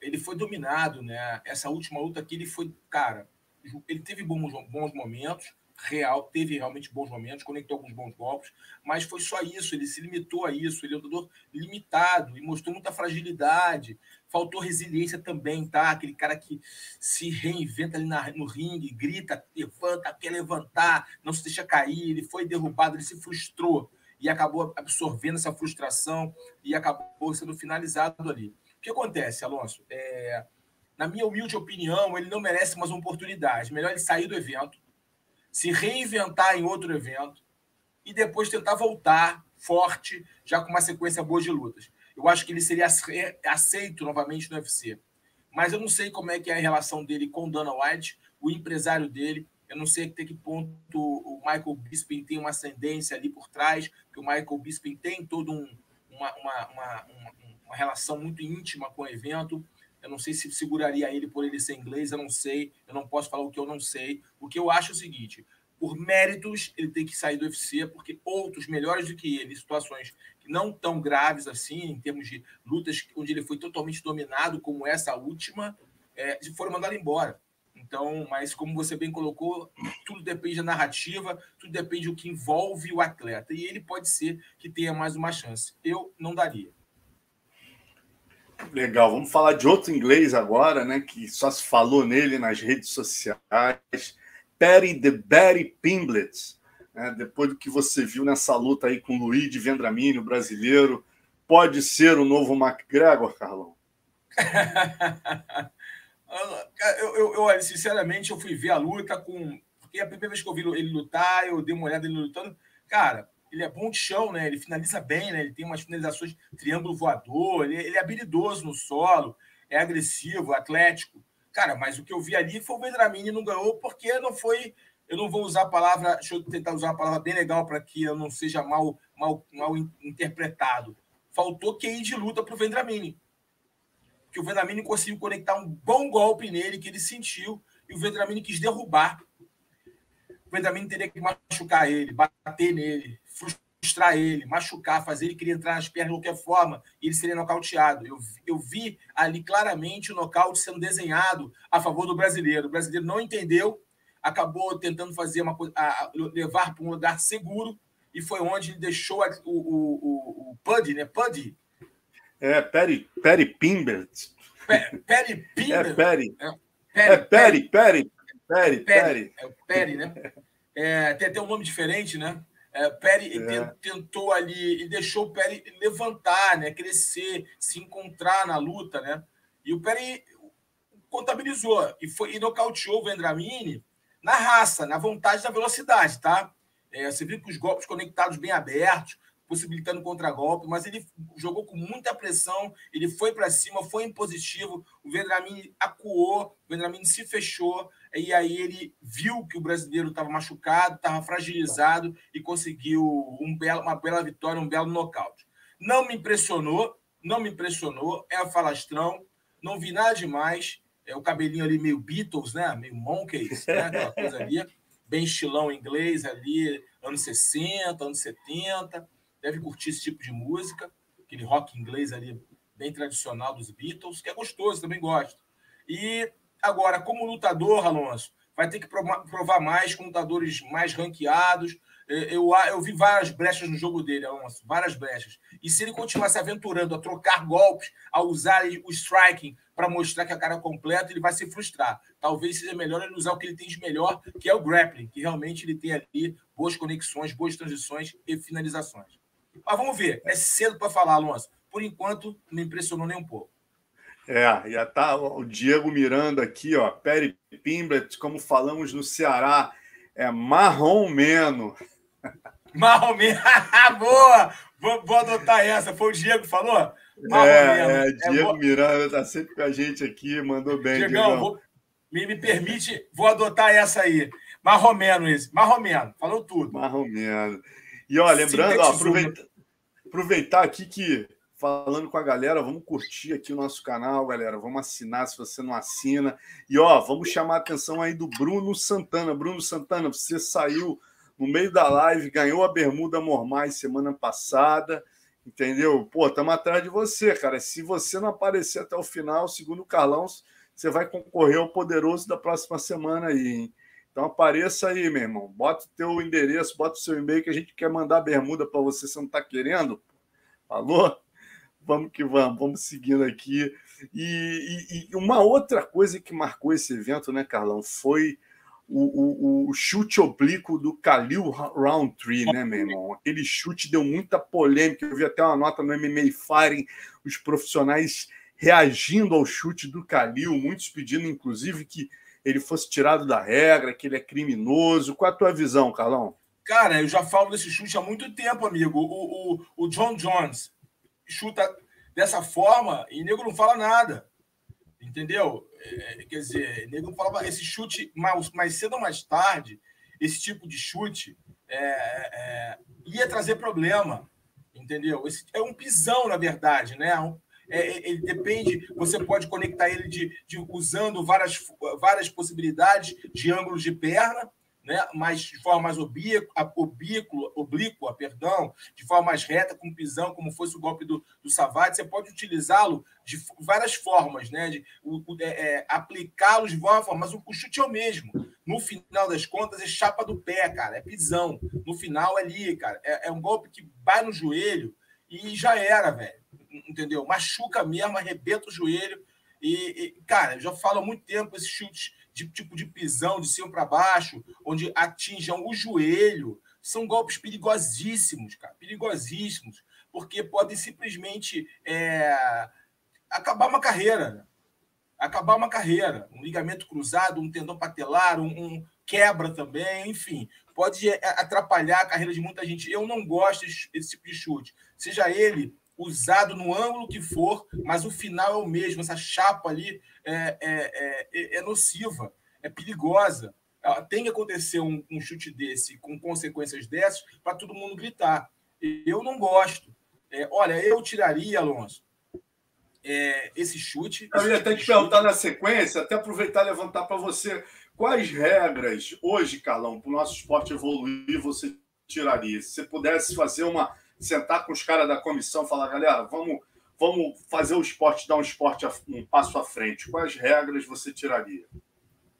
Ele foi dominado, né? Essa última luta aqui, ele foi, cara, ele teve bons, bons momentos, real, teve realmente bons momentos, conectou alguns bons golpes, mas foi só isso, ele se limitou a isso, ele é um lutador limitado e mostrou muita fragilidade, faltou resiliência também, tá? Aquele cara que se reinventa ali na, no ringue, grita, levanta, quer levantar, não se deixa cair, ele foi derrubado, ele se frustrou e acabou absorvendo essa frustração e acabou sendo finalizado ali. O que acontece, Alonso? É, na minha humilde opinião, ele não merece mais uma oportunidade. Melhor ele sair do evento, se reinventar em outro evento e depois tentar voltar forte, já com uma sequência boa de lutas. Eu acho que ele seria aceito novamente no UFC. Mas eu não sei como é que é a relação dele com Dana White, o empresário dele. Eu não sei até que ponto o Michael Bisping tem uma ascendência ali por trás, porque o Michael Bisping tem toda um, uma, uma, uma, uma, relação muito íntima com o evento. Eu não sei se seguraria ele por ele ser inglês, eu não sei. Eu não posso falar o que eu não sei. O que eu acho é o seguinte: por méritos, ele tem que sair do UFC, porque outros melhores do que ele, situações que não tão graves assim, em termos de lutas onde ele foi totalmente dominado, como essa última, é, foram mandados embora. Então, mas como você bem colocou, tudo depende da narrativa, tudo depende do que envolve o atleta. E ele pode ser que tenha mais uma chance. Eu não daria. Legal, vamos falar de outro inglês agora, né? Que só se falou nele nas redes sociais. Perry the Barry Pimblett. Né, depois do que você viu nessa luta aí com o Luiz de Vendramini, o brasileiro, pode ser o novo McGregor, Carlão? eu, eu, eu, sinceramente, eu fui ver a luta com. Porque a primeira vez que eu vi ele lutar, eu dei uma olhada ele lutando. Cara, ele é bom de chão, né? Ele finaliza bem, né? Ele tem umas finalizações triângulo voador, ele, ele é habilidoso no solo, é agressivo, atlético. Cara, mas o que eu vi ali foi o Vendramini não ganhou porque não foi. Eu não vou usar a palavra, deixa eu tentar usar uma palavra bem legal para que eu não seja mal, mal, mal interpretado. Faltou QI de luta para o Vendramini. Que o Vendramini conseguiu conectar um bom golpe nele, que ele sentiu, e o Vendramini quis derrubar. O Vendramini teria que machucar ele, bater nele, frustrar ele, machucar, fazer ele querer entrar nas pernas de qualquer forma, e ele seria nocauteado. Eu, eu vi ali claramente o nocaute sendo desenhado a favor do brasileiro. O brasileiro não entendeu, acabou tentando fazer uma a, levar para um lugar seguro, e foi onde ele deixou a, o, o, o, o Puddy, né? Puddy. É, Perry, Perry Pimbert. Perry Pimbert. É, Perry. É, Perry, Perry, Perry, Perry. É o Perry, né? É, tem até um nome diferente, né? É, Perry é. tentou ali, ele deixou o Perry levantar, né, crescer, se encontrar na luta, né? E o Perry contabilizou e foi e nocauteou o Vendramini na raça, na vontade da velocidade, tá? É, você viu que os golpes conectados bem abertos, possibilitando contragolpe, mas ele jogou com muita pressão, ele foi para cima, foi impositivo, o Vendramin acuou, o Vendramin se fechou, e aí ele viu que o brasileiro estava machucado, estava fragilizado e conseguiu um belo, uma bela vitória, um belo nocaute. Não me impressionou, não me impressionou, é falastrão, não vi nada demais, é o cabelinho ali meio Beatles, né? Meio Monkeys, né? Aquela coisa ali, bem estilão inglês ali, anos 60, anos 70. Deve curtir esse tipo de música, aquele rock inglês ali, bem tradicional dos Beatles, que é gostoso, também gosto. E agora, como lutador, Alonso, vai ter que provar mais com lutadores mais ranqueados, é, eu, eu vi várias brechas no jogo dele, Alonso, várias brechas. E se ele continuar se aventurando a trocar golpes, a usar o striking para mostrar que a cara é completa, ele vai se frustrar. Talvez seja melhor ele usar o que ele tem de melhor, que é o grappling, que realmente ele tem ali boas conexões, boas transições e finalizações. Mas vamos ver, é cedo para falar, Alonso. Por enquanto, não impressionou nem um pouco. É, já tá o Diego Miranda aqui, ó. Perry Pimblet, como falamos no Ceará, é marrom menos. Marromeno. Boa! Vou, vou, adotar essa. Foi o Diego que falou? Marromeno. É, é, Diego é, Miranda está sempre com a gente aqui, mandou bem. Diegão, vou, me, me permite, vou adotar essa aí. Marromeno esse. Marromeno, falou tudo. Marromeno. E ó, lembrando, ó, aproveita, aproveitar aqui que falando com a galera, vamos curtir aqui o nosso canal, galera. Vamos assinar se você não assina. E ó, vamos chamar a atenção aí do Bruno Santana. Bruno Santana, você saiu no meio da live, ganhou a bermuda Mormais semana passada, entendeu? Pô, estamos atrás de você, cara. Se você não aparecer até o final, segundo o Carlão, você vai concorrer ao poderoso da próxima semana aí, hein? Então apareça aí, meu irmão. Bota o teu endereço, bota o seu e-mail que a gente quer mandar bermuda para você, você não está querendo? Falou? Vamos que vamos, vamos seguindo aqui. E, e, e uma outra coisa que marcou esse evento, né, Carlão, foi o, o, o, chute oblíquo do Khalil Roundtree, né, meu irmão? Aquele chute deu muita polêmica. Eu vi até uma nota no MMA Firing, os profissionais reagindo ao chute do Khalil, muitos pedindo, inclusive, que ele fosse tirado da regra, que ele é criminoso. Qual a tua visão, Carlão? Cara, eu já falo desse chute há muito tempo, amigo. O, o, o John Jones chuta dessa forma e nego não fala nada. Entendeu? É, quer dizer, nego falava esse chute mais, mais cedo ou mais tarde, esse tipo de chute é, é, ia trazer problema, entendeu? Esse é um pisão, na verdade, né? É, é, ele depende, você pode conectar ele de, de usando várias, várias possibilidades de ângulos de perna, né? mas de forma mais oblíqua, oblíqua, perdão, de forma mais reta, com pisão, como fosse o golpe do, do Savate, você pode utilizá-lo de várias formas, né? de é, é, aplicá-lo de várias formas, mas o chute é o mesmo. No final das contas, é chapa do pé, cara, é pisão. No final, é ali, cara, é, é um golpe que vai no joelho e já era, velho. Entendeu? Machuca mesmo, arrebenta o joelho. E, e, cara, já falo há muito tempo esses chutes de tipo de pisão de cima para baixo, onde atinjam o joelho, são golpes perigosíssimos, cara, perigosíssimos, porque podem simplesmente é, acabar uma carreira, né? acabar uma carreira, um ligamento cruzado, um tendão patelar, um, um quebra também, enfim, pode é, atrapalhar a carreira de muita gente. Eu não gosto desse tipo de chute, seja ele usado no ângulo que for, mas o final é o mesmo. Essa chapa ali é, é, é, é nociva, é perigosa. Tem que acontecer um, um chute desse com consequências dessas para todo mundo gritar. Eu não gosto. É, olha, eu tiraria, Alonso, é, esse chute. Eu ia até te perguntar na sequência, até aproveitar e levantar para você. Quais regras hoje, Carlão, para o nosso esporte evoluir, você tiraria? Se você pudesse fazer uma sentar com os caras da comissão, falar, galera, vamos, vamos fazer o esporte, dar um esporte um passo à frente. Quais regras você tiraria?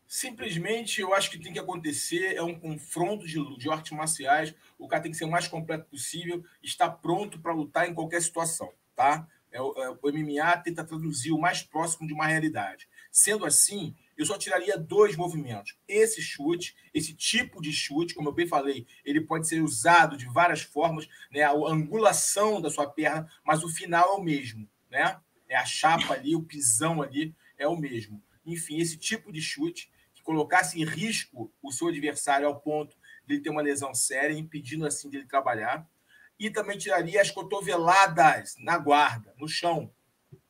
Simplesmente, eu acho que tem que acontecer é um confronto de, de artes marciais. O cara tem que ser o mais completo possível, estar pronto para lutar em qualquer situação, tá? É, é, o MMA tenta traduzir o mais próximo de uma realidade. Sendo assim, eu só tiraria dois movimentos. Esse chute, esse tipo de chute, como eu bem falei, ele pode ser usado de várias formas, né? A angulação da sua perna, mas o final é o mesmo, né? É a chapa ali, o pisão ali é o mesmo. Enfim, esse tipo de chute que colocasse em risco o seu adversário ao ponto de ele ter uma lesão séria, impedindo assim dele trabalhar. e também tiraria as cotoveladas na guarda, no chão,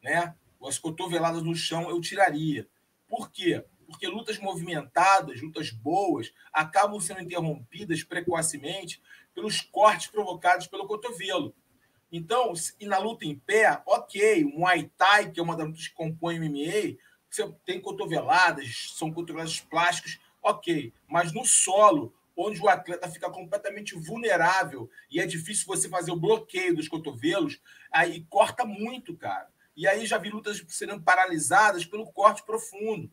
né? As cotoveladas no chão eu tiraria. Por quê? Porque lutas movimentadas, lutas boas, acabam sendo interrompidas precocemente pelos cortes provocados pelo cotovelo. Então, e na luta em pé, ok, o Muay Thai, que é uma das lutas que compõe o MMA, você tem cotoveladas, são cotoveladas plásticas, ok. Mas no solo, onde o atleta fica completamente vulnerável e é difícil você fazer o bloqueio dos cotovelos, aí corta muito, cara. E aí já vi lutas sendo paralisadas pelo corte profundo.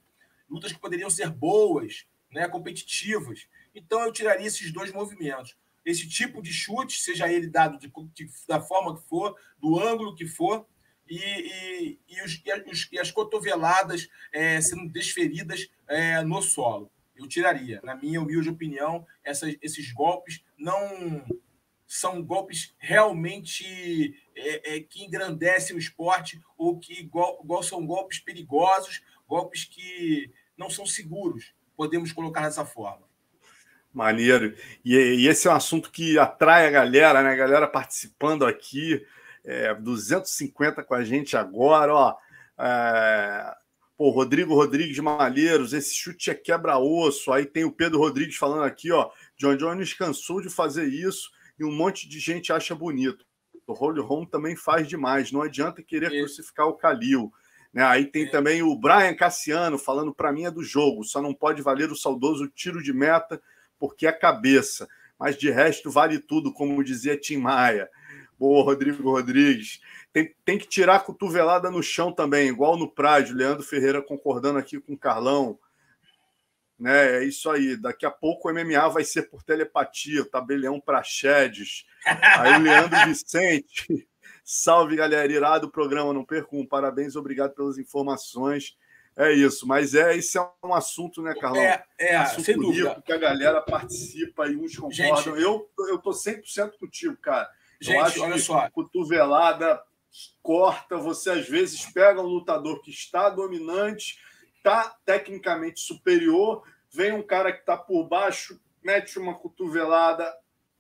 Lutas que poderiam ser boas, né, competitivas. Então eu tiraria esses dois movimentos esse tipo de chute, seja ele dado de, de, da forma que for, do ângulo que for, e, e, e, os, e, os, as cotoveladas é, sendo desferidas é, no solo. Eu tiraria, na minha humilde opinião, essas, esses golpes não são golpes realmente é, é que engrandecem o esporte ou que igual, igual são golpes perigosos, golpes que não são seguros, podemos colocar dessa forma. Maneiro. E, e, esse é um assunto que atrai a galera, né? A galera participando aqui. É, 250 com a gente agora, ó. É, pô, Rodrigo Rodrigues Malheiros, esse chute é quebra-osso. Aí tem o Pedro Rodrigues falando aqui, ó. John Jones cansou de fazer isso e um monte de gente acha bonito. O Holy Home também faz demais. Não adianta querer é. crucificar o Calil. Né? Aí tem é. também o Brian Cassiano falando para mim é do jogo, só não pode valer o saudoso tiro de meta porque é cabeça. Mas de resto, vale tudo, como dizia Tim Maia. Boa, Rodrigo Rodrigues. Tem, tem que tirar a cotovelada no chão também, igual no Prádio. Leandro Ferreira concordando aqui com o Carlão. Né, é isso aí. Daqui a pouco o MMA vai ser por telepatia, tabelião para Chedes. Aí o Leandro Vicente. Salve, galera. Irado o programa, não percam. Parabéns, obrigado pelas informações. É isso, mas é esse é um assunto, né, Carlão? É, é assunto sem dúvida. que a galera participa e uns concordam. Gente, eu, eu tô 100% contigo, cara. Gente, eu acho olha só. Cotovelada corta, você às vezes pega um lutador que está dominante, está tecnicamente superior, vem um cara que está por baixo, mete uma cotovelada,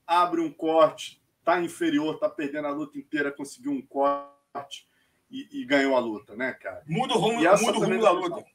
abre um corte, está inferior, está perdendo a luta inteira, conseguiu um corte e, e, ganhou a luta, né, cara? Muda o rumo, muda o rumo da luta.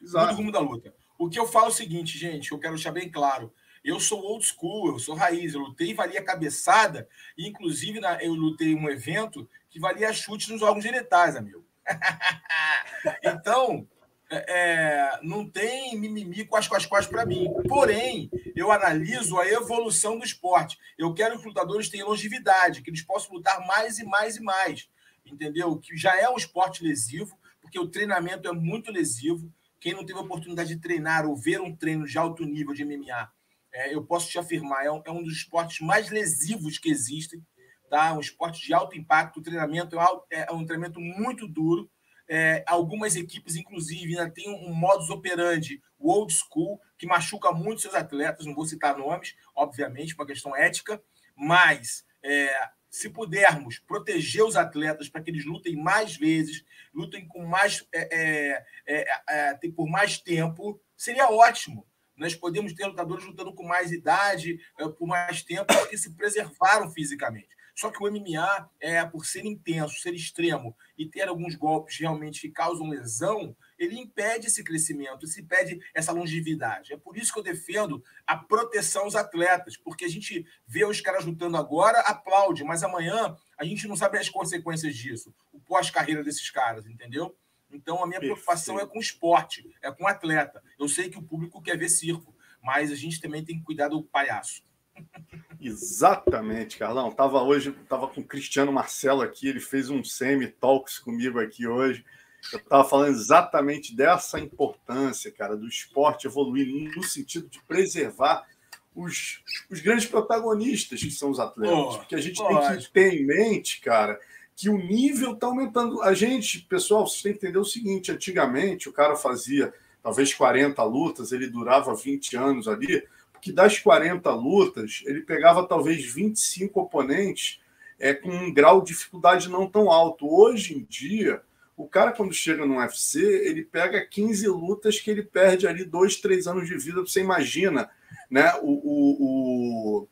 Exato. Muda o rumo da luta. O que eu falo é o seguinte, gente, eu quero deixar bem claro. Eu sou old school, eu sou raiz, eu lutei valia cabeçada, e inclusive na, eu lutei um evento que valia chute nos órgãos genitais, amigo. então, é, não tem mimimi com as costas para mim. Porém, eu analiso a evolução do esporte. Eu quero que os lutadores tenham longevidade, que eles possam lutar mais e mais e mais entendeu? Que já é um esporte lesivo, porque o treinamento é muito lesivo. Quem não teve a oportunidade de treinar ou ver um treino de alto nível de MMA, é, eu posso te afirmar, é um, é um, dos esportes mais lesivos que existem. Tá? Um esporte de alto impacto, o treinamento é, é um treinamento muito duro. É, algumas equipes, inclusive, ainda têm um modus operandi, o old school, que machuca muito seus atletas. Não vou citar nomes, obviamente, uma questão ética, mas é, se pudermos proteger os atletas para que eles lutem mais vezes, lutem com mais, é, é, é, é por mais tempo, seria ótimo. Nós podemos ter lutadores lutando com mais idade, por mais tempo, porque se preservaram fisicamente. Só que o MMA, é, por ser intenso, ser extremo e ter alguns golpes realmente que causam lesão, ele impede esse crescimento, isso impede essa longevidade. É por isso que eu defendo a proteção aos atletas, porque a gente vê os caras lutando agora, aplaude, mas amanhã a gente não sabe as consequências disso, o pós-carreira desses caras, entendeu? Então a minha Perfeito. preocupação é com o esporte, é com o atleta. Eu sei que o público quer ver circo, mas a gente também tem que cuidar do palhaço. Exatamente, Carlão. Tava hoje, tava com o Cristiano Marcelo aqui, ele fez um semi talks comigo aqui hoje. Eu estava falando exatamente dessa importância, cara, do esporte evoluir no sentido de preservar os, os grandes protagonistas que são os atletas. Oh, porque a gente tem que ter em mente, cara, que o nível está aumentando. A gente, pessoal, vocês têm que entender o seguinte: antigamente o cara fazia talvez 40 lutas, ele durava 20 anos ali, porque das 40 lutas, ele pegava talvez 25 oponentes é, com um grau de dificuldade não tão alto. Hoje em dia o cara, quando chega no UFC, ele pega 15 lutas que ele perde ali dois, três anos de vida. Você imagina, né? O, o, o,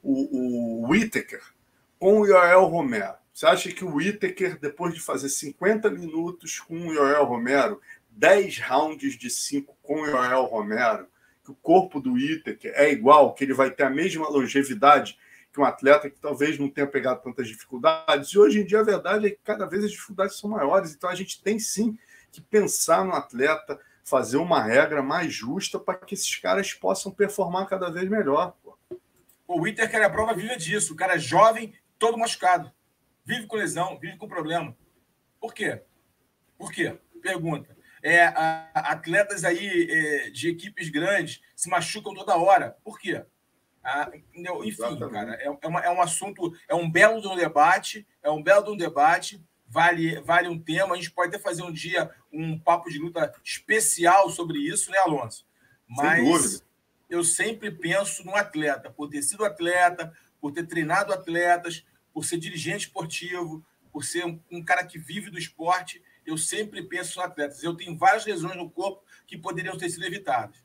o, o Whittaker. com o Yoel Romero. Você acha que o Whittaker, depois de fazer 50 minutos com o Yoel Romero, 10 rounds de 5 com o Yoel Romero, que o corpo do Whittaker é igual, que ele vai ter a mesma longevidade que um atleta que talvez não tenha pegado tantas dificuldades. E hoje em dia a verdade é que cada vez as dificuldades são maiores. Então a gente tem sim que pensar no atleta, fazer uma regra mais justa para que esses caras possam performar cada vez melhor. Pô. O Whittaker é a prova viva disso. O cara é jovem, todo machucado. Vive com lesão, vive com problema. Por quê? Por quê? Pergunta. É, a, atletas aí é, de equipes grandes se machucam toda hora. Por quê? Ah, enfim, Exatamente. cara, é, é, uma, é, um assunto, é um belo de um debate, é um belo de um debate, vale, vale um tema. A gente pode até fazer um dia um papo de luta especial sobre isso, né, Alonso? Mas eu sempre penso no atleta, por ter sido atleta, por ter treinado atletas, por ser dirigente esportivo, por ser um, um cara que vive do esporte, eu sempre penso nos atletas. Eu tenho várias lesões no corpo que poderiam ter sido evitadas.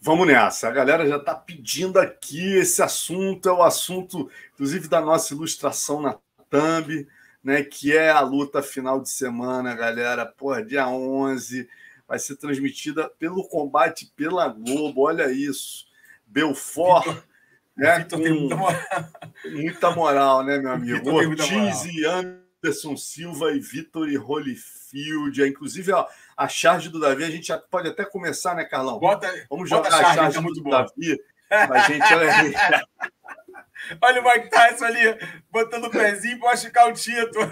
Vamos nessa. A galera já está pedindo aqui. Esse assunto é o assunto, inclusive, da nossa ilustração na Thumb, né? Que é a luta final de semana, galera. Porra, dia 11. Vai ser transmitida pelo combate pela Globo. Olha isso. Belfort. Vitor, né, Vitor com muita moral. muita moral, né, meu amigo? Ortiz e Anderson Silva e Vitor e Holyfield. Inclusive, ó, a charge do Davi, a gente já pode até começar, né, Carlão? Bota, Vamos jogar bota a charge, a charge do Davi. A gente, olha, olha o Mike Tyson ali, botando o pezinho para machucar o título.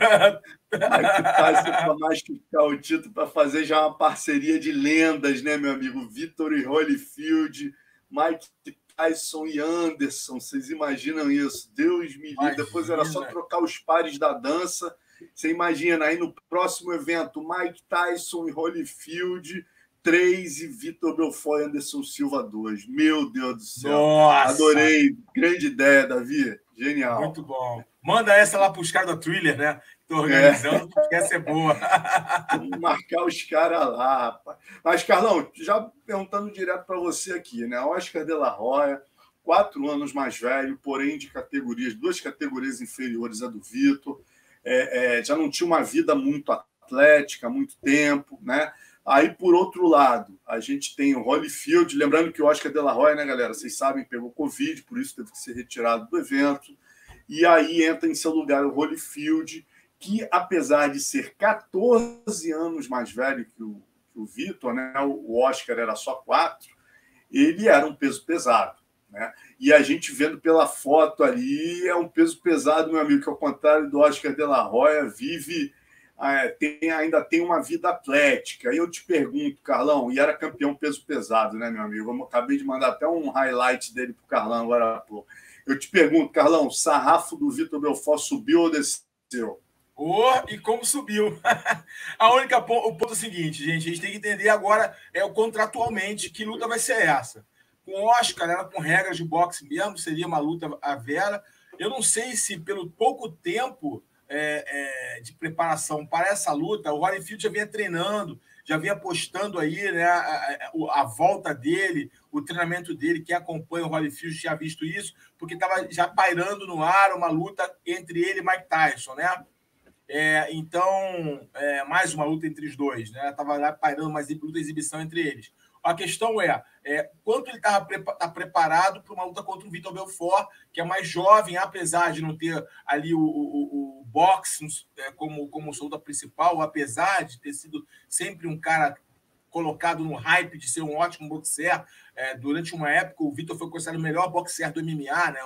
Mike Tyson para machucar o título, para fazer já uma parceria de lendas, né, meu amigo? Vitor e Holyfield, Mike Tyson e Anderson, vocês imaginam isso? Deus me livre. Depois era só trocar os pares da dança você imagina aí no próximo evento, Mike Tyson e Holyfield 3 e Vitor Belfort e Anderson Silva 2. Meu Deus do céu. Nossa. Adorei. Grande ideia, Davi. Genial. Muito bom. Manda essa lá para os caras da Thriller, né? Estou organizando, é. quer ser boa. Vamos marcar os caras lá, rapaz. Mas, Carlão, já perguntando direto para você aqui, né? Oscar de la Roya, quatro anos mais velho, porém de categorias, duas categorias inferiores à do Vitor é, é, já não tinha uma vida muito atlética, muito tempo, né? Aí, por outro lado, a gente tem o Holyfield, lembrando que o Oscar de la né, galera? Vocês sabem, pegou Covid, por isso teve que ser retirado do evento. E aí entra em seu lugar o Holyfield, que apesar de ser 14 anos mais velho que o, o Vitor, né? O Oscar era só 4, ele era um peso pesado. Né? E a gente vendo pela foto ali, é um peso pesado, meu amigo, que ao contrário do Oscar de la Roya, vive, é, tem, ainda tem uma vida atlética. Aí eu te pergunto, Carlão, e era campeão peso pesado, né, meu amigo? Eu acabei de mandar até um highlight dele para o Carlão agora. Eu te pergunto, Carlão, o sarrafo do Vitor Belfort subiu ou desceu? Oh, e como subiu. a única o ponto é o seguinte, gente, a gente tem que entender agora é contratualmente que luta vai ser essa com Oscar, era com regras de boxe mesmo, seria uma luta a vera. Eu não sei se pelo pouco tempo é, é, de preparação para essa luta, o Holyfield já vinha treinando, já vinha postando aí né, a, a, a, volta dele, o treinamento dele. Quem acompanha o Holyfield já visto isso, porque estava já pairando no ar uma luta entre ele e Mike Tyson, né? É, então, é, mais uma luta entre os dois, né? Estava lá pairando mais luta exibição entre eles. A questão é, é quanto ele está tá preparado para uma luta contra o Vitor Belfort, que é mais jovem, apesar de não ter ali o, o, o boxe é, como, como sua luta principal, apesar de ter sido sempre um cara colocado no hype de ser um ótimo boxer. É, durante uma época, o Vitor foi considerado o melhor boxer do MMA, né?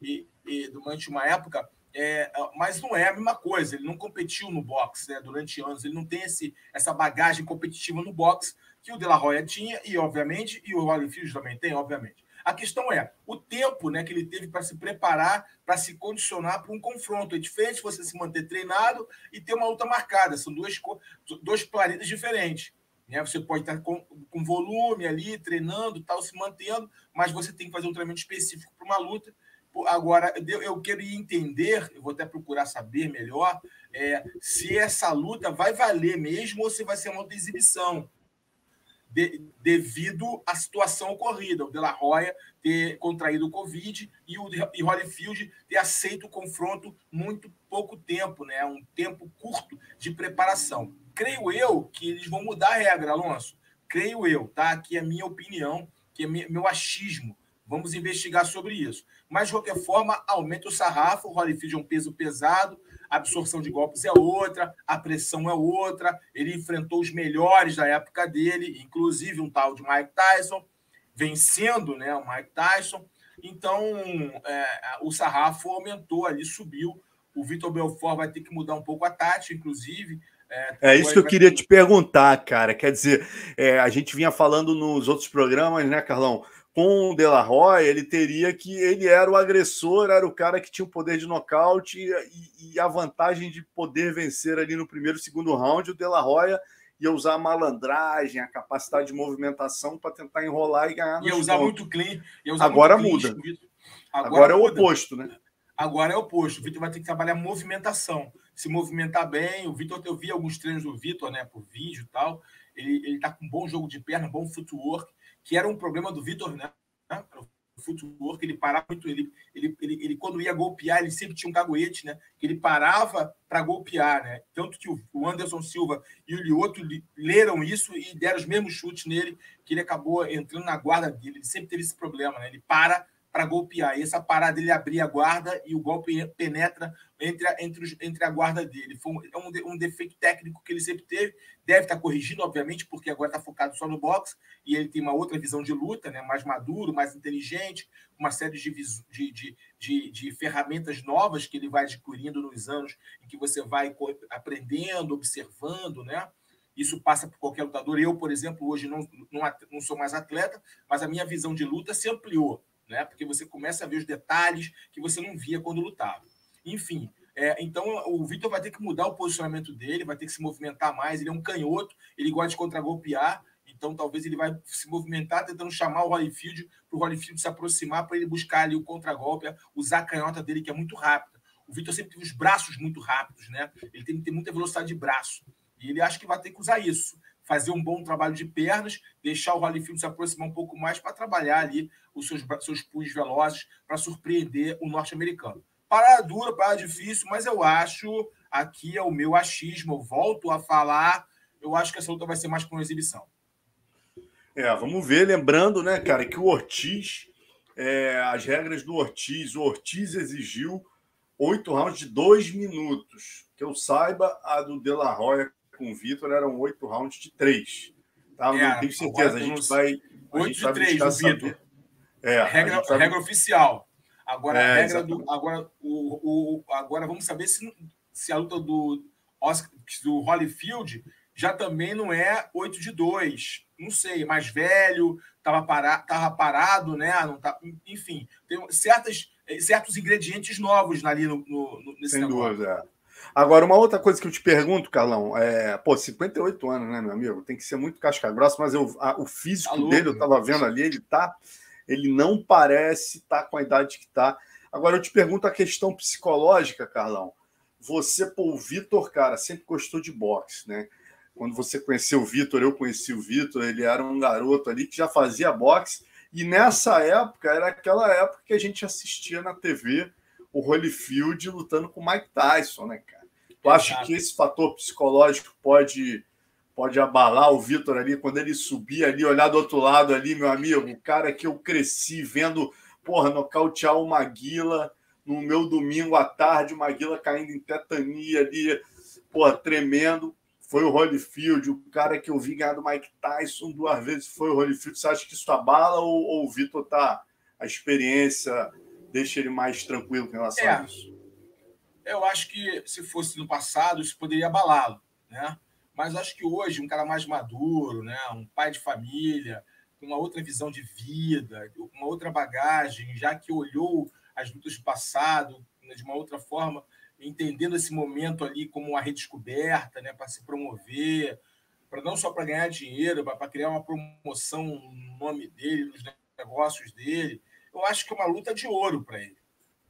E, e durante uma época, é, mas não é a mesma coisa. Ele não competiu no boxe né, durante anos. Ele não tem esse, essa bagagem competitiva no boxe que o De La Roya tinha, e obviamente, e o Holyfield também tem, obviamente. A questão é o tempo né, que ele teve para se preparar, para se condicionar para um confronto. É diferente você se manter treinado e ter uma luta marcada. São dois, dois planetas diferentes. Né? Você pode estar com, com volume ali, treinando, tal, se mantendo, mas você tem que fazer um treinamento específico para uma luta. Agora, eu queria entender, eu vou até procurar saber melhor, é, se essa luta vai valer mesmo ou se vai ser uma outra exibição. De, devido à situação ocorrida. O De La Roya ter contraído o Covid e o e Holyfield ter aceito o confronto muito pouco tempo, né? um tempo curto de preparação. Creio eu que eles vão mudar a regra, Alonso. Creio eu, tá? Aqui é a minha opinião, que é meu achismo. Vamos investigar sobre isso. Mas, de qualquer forma, aumenta o sarrafo. O Holyfield é um peso pesado, a absorção de golpes é outra, a pressão é outra. Ele enfrentou os melhores da época dele, inclusive um tal de Mike Tyson, vencendo né, o Mike Tyson. Então, é, o sarrafo aumentou ali, subiu. O Vitor Belfort vai ter que mudar um pouco a tática, inclusive. É, é isso que eu queria te perguntar, cara. Quer dizer, é, a gente vinha falando nos outros programas, né, Carlão? Com o De La Roya, ele teria que. Ele era o agressor, era o cara que tinha o poder de nocaute e, e a vantagem de poder vencer ali no primeiro e segundo round. O De La Roya ia usar a malandragem, a capacidade de movimentação para tentar enrolar e ganhar. Ia usar pontos. muito clean. Usar Agora muito muda. Clean, Agora, Agora, é o oposto, né? Agora é o oposto. O Vitor vai ter que trabalhar movimentação, se movimentar bem. O Vitor, eu vi alguns treinos do Vitor, né, por vídeo e tal. Ele, ele tá com um bom jogo de perna, bom footwork que era um problema do Vitor, né? O footwork, ele parava muito, ele, ele, ele, ele, quando ia golpear, ele sempre tinha um cagoete, né? Que ele parava para golpear, né? Tanto que o Anderson Silva e o Lioto leram isso e deram os mesmos chutes nele, que ele acabou entrando na guarda dele. Ele sempre teve esse problema, né? Ele para para golpear. E essa parada ele abria a guarda e o golpe penetra entre a, entre, os, entre a guarda dele. Foi um, é um, um, defeito técnico que ele sempre teve. Deve estar corrigindo, obviamente, porque agora está focado só no boxe e ele tem uma outra visão de luta, né? mais maduro, mais inteligente, uma série de, de, de, de, de ferramentas novas que ele vai adquirindo nos anos em que você vai aprendendo, observando, né? Isso passa por qualquer lutador. Eu, por exemplo, hoje não, não, não sou mais atleta, mas a minha visão de luta se ampliou né? Porque você começa a ver os detalhes que você não via quando lutava. Enfim, é, então o Vitor vai ter que mudar o posicionamento dele, vai ter que se movimentar mais. Ele é um canhoto, ele gosta de contragolpear, então talvez ele vai se movimentar tentando chamar o Holyfield para o Holyfield se aproximar para ele buscar ali o contragolpe, usar a canhota dele que é muito rápida. O Vitor sempre teve os braços muito rápidos, né? Ele tem que ter muita velocidade de braço. E ele acha que vai ter que usar isso fazer um bom trabalho de pernas, deixar o Holyfield se aproximar um pouco mais para trabalhar ali os seus, seus punhos velozes para surpreender o norte-americano. Parada dura, parada difícil, mas eu acho, aqui é o meu achismo, eu volto a falar, eu acho que essa luta vai ser mais para uma exibição. É, vamos ver, lembrando, né, cara, que o Ortiz, é, as regras do Ortiz, o Ortiz exigiu oito rounds de dois minutos. Que eu saiba, a do De La Roya com o Vitor eram oito rounds de três. Tá? É, não tenho certeza. A gente vai. Oito de três Vitor. É, regra, regra oficial. Agora, é, a regra do. Agora, o, o, agora vamos saber se, se a luta do, Oscar, do Holyfield já também não é 8 de 2. Não sei, mais velho, estava parado, tava parado, né? Não tá, enfim, tem certas, certos ingredientes novos ali no, no, nesse Sem negócio. Dúvida, é. Agora, uma outra coisa que eu te pergunto, Carlão, é, pô, 58 anos, né, meu amigo? Tem que ser muito casca grossa, mas eu, a, o físico tá dele, eu tava vendo ali, ele tá, ele não parece estar tá com a idade que tá. Agora, eu te pergunto a questão psicológica, Carlão. Você, pô, o Vitor, cara, sempre gostou de boxe, né? Quando você conheceu o Vitor, eu conheci o Vitor, ele era um garoto ali que já fazia boxe, e nessa época, era aquela época que a gente assistia na TV o Holyfield lutando com o Mike Tyson, né, cara? Tu acha que esse fator psicológico pode pode abalar o Vitor ali quando ele subir ali, olhar do outro lado ali, meu amigo, o cara que eu cresci vendo, porra, nocautear o Maguila no meu domingo à tarde, o Maguila caindo em tetania ali, porra, tremendo. Foi o Holyfield, o cara que eu vi ganhar do Mike Tyson duas vezes foi o Holyfield. Você acha que isso abala ou, ou o Vitor tá a experiência deixa ele mais tranquilo com relação é. a isso? Eu acho que se fosse no passado, isso poderia abalá-lo, né? Mas acho que hoje, um cara mais maduro, né? um pai de família, com uma outra visão de vida, uma outra bagagem, já que olhou as lutas do passado né, de uma outra forma, entendendo esse momento ali como uma redescoberta, né? para se promover, para não só para ganhar dinheiro, para criar uma promoção no nome dele, nos negócios dele eu acho que é uma luta de ouro para ele.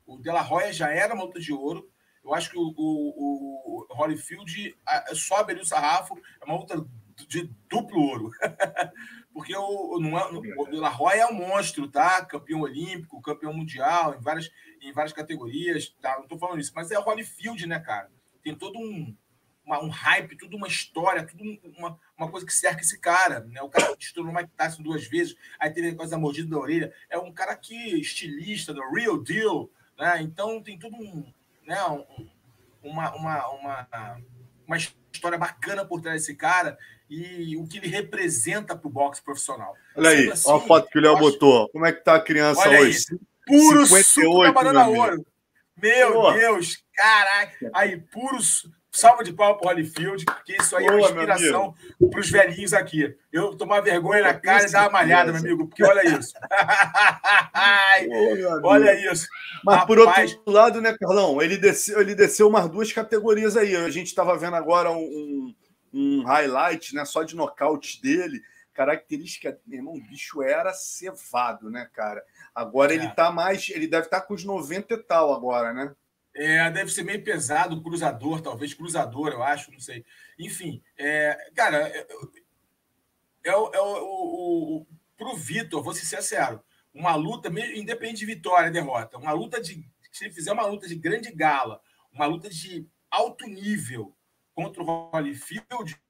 O De La Roya já era uma luta de ouro. Eu acho que o, o, o Holyfield sobe ali o sarrafo. É uma luta de duplo ouro. Porque o, não é, o De La Roya é um monstro, tá? Campeão olímpico, campeão mundial, em várias, em várias categorias, tá? Não estou falando isso, mas é o Holyfield, né, cara? Tem todo um, uma, um hype, tudo uma história, tudo uma, uma coisa que cerca esse cara, né? O cara que estourou o Mike Tyson duas vezes, aí teve a coisa da mordida da orelha. É um cara que estilista, do real deal, né? Então tem tudo um, né? Um, uma, uma, uma, uma história bacana por trás desse cara e o que ele representa para o boxe profissional. Olha aí, assim, olha a foto que o Léo botou. Como é que tá a criança hoje? Aí, puro 58, suco da banana ouro. Meu Pô. Deus, caraca. Aí, puro salva de pau pro Holyfield, porque isso aí Boa, é uma inspiração para os velhinhos aqui. Eu tomar vergonha na cara e dar uma malhada, meu amigo, porque olha isso. Boa, olha isso. Mas Rapaz... por outro lado, né, Carlão? Ele desceu, ele desceu umas duas categorias aí. A gente estava vendo agora um, um, highlight né, só de nocaute dele. Característica, meu irmão, o bicho era cevado, né, cara? Agora é. ele tá mais. Ele deve estar tá com os 90 e tal agora, né? É, deve ser meio pesado, cruzador, talvez cruzador, eu acho, não sei. Enfim, é, cara, é, é, é, o, o, o, pro Vitor, vou ser sincero, uma luta, independente de vitória e derrota, uma luta de. Se ele fizer uma luta de grande gala, uma luta de alto nível contra o Holyfield,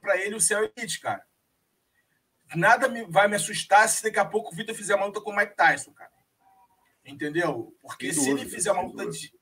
para ele o céu é elite, cara. Nada me, vai me assustar se daqui a pouco o Vitor fizer uma luta com o Mike Tyson, cara. Entendeu? Porque se ele fizer uma luta de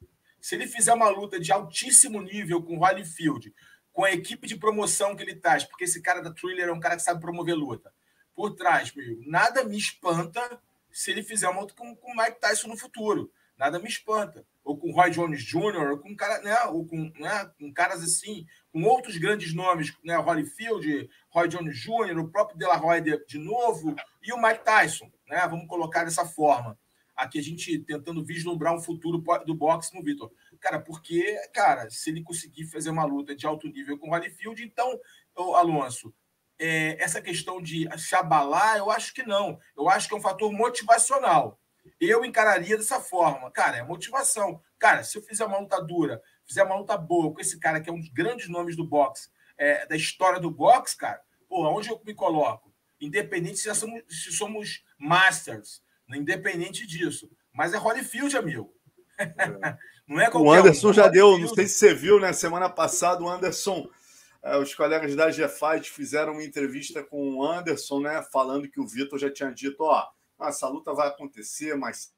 se ele fizer uma luta de altíssimo nível com o Holyfield, com a equipe de promoção que ele traz, porque esse cara da Thriller é um cara que sabe promover luta, por trás, meu, nada me espanta se ele fizer uma luta com o Mike Tyson no futuro. Nada me espanta. Ou com o Roy Jones Jr., ou com, cara, né, ou com, né, com caras assim, com outros grandes nomes, né, Holyfield, Roy Jones Jr., o próprio De La Roya de, de novo, e o Mike Tyson. Né, vamos colocar dessa forma aqui a gente tentando vislumbrar um futuro do boxe no Vitor. Cara, porque, cara, se ele conseguir fazer uma luta de alto nível com o Holyfield, então, Alonso, é, essa questão de se abalar, eu acho que não. Eu acho que é um fator motivacional. Eu encararia dessa forma. Cara, é motivação. Cara, se eu fizer uma luta dura, fizer uma luta boa com esse cara que é um dos grandes nomes do boxe, é, da história do boxe, cara, pô, onde eu me coloco? Independente se somos, se somos masters, independente disso. Mas é Holyfield, amigo. É. não é O Anderson um, já deu, não sei se você viu, né? Semana passada, o Anderson, é, os colegas da G-Fight fizeram uma entrevista com o Anderson, né? Falando que o Vitor já tinha dito: ó, essa luta vai acontecer mais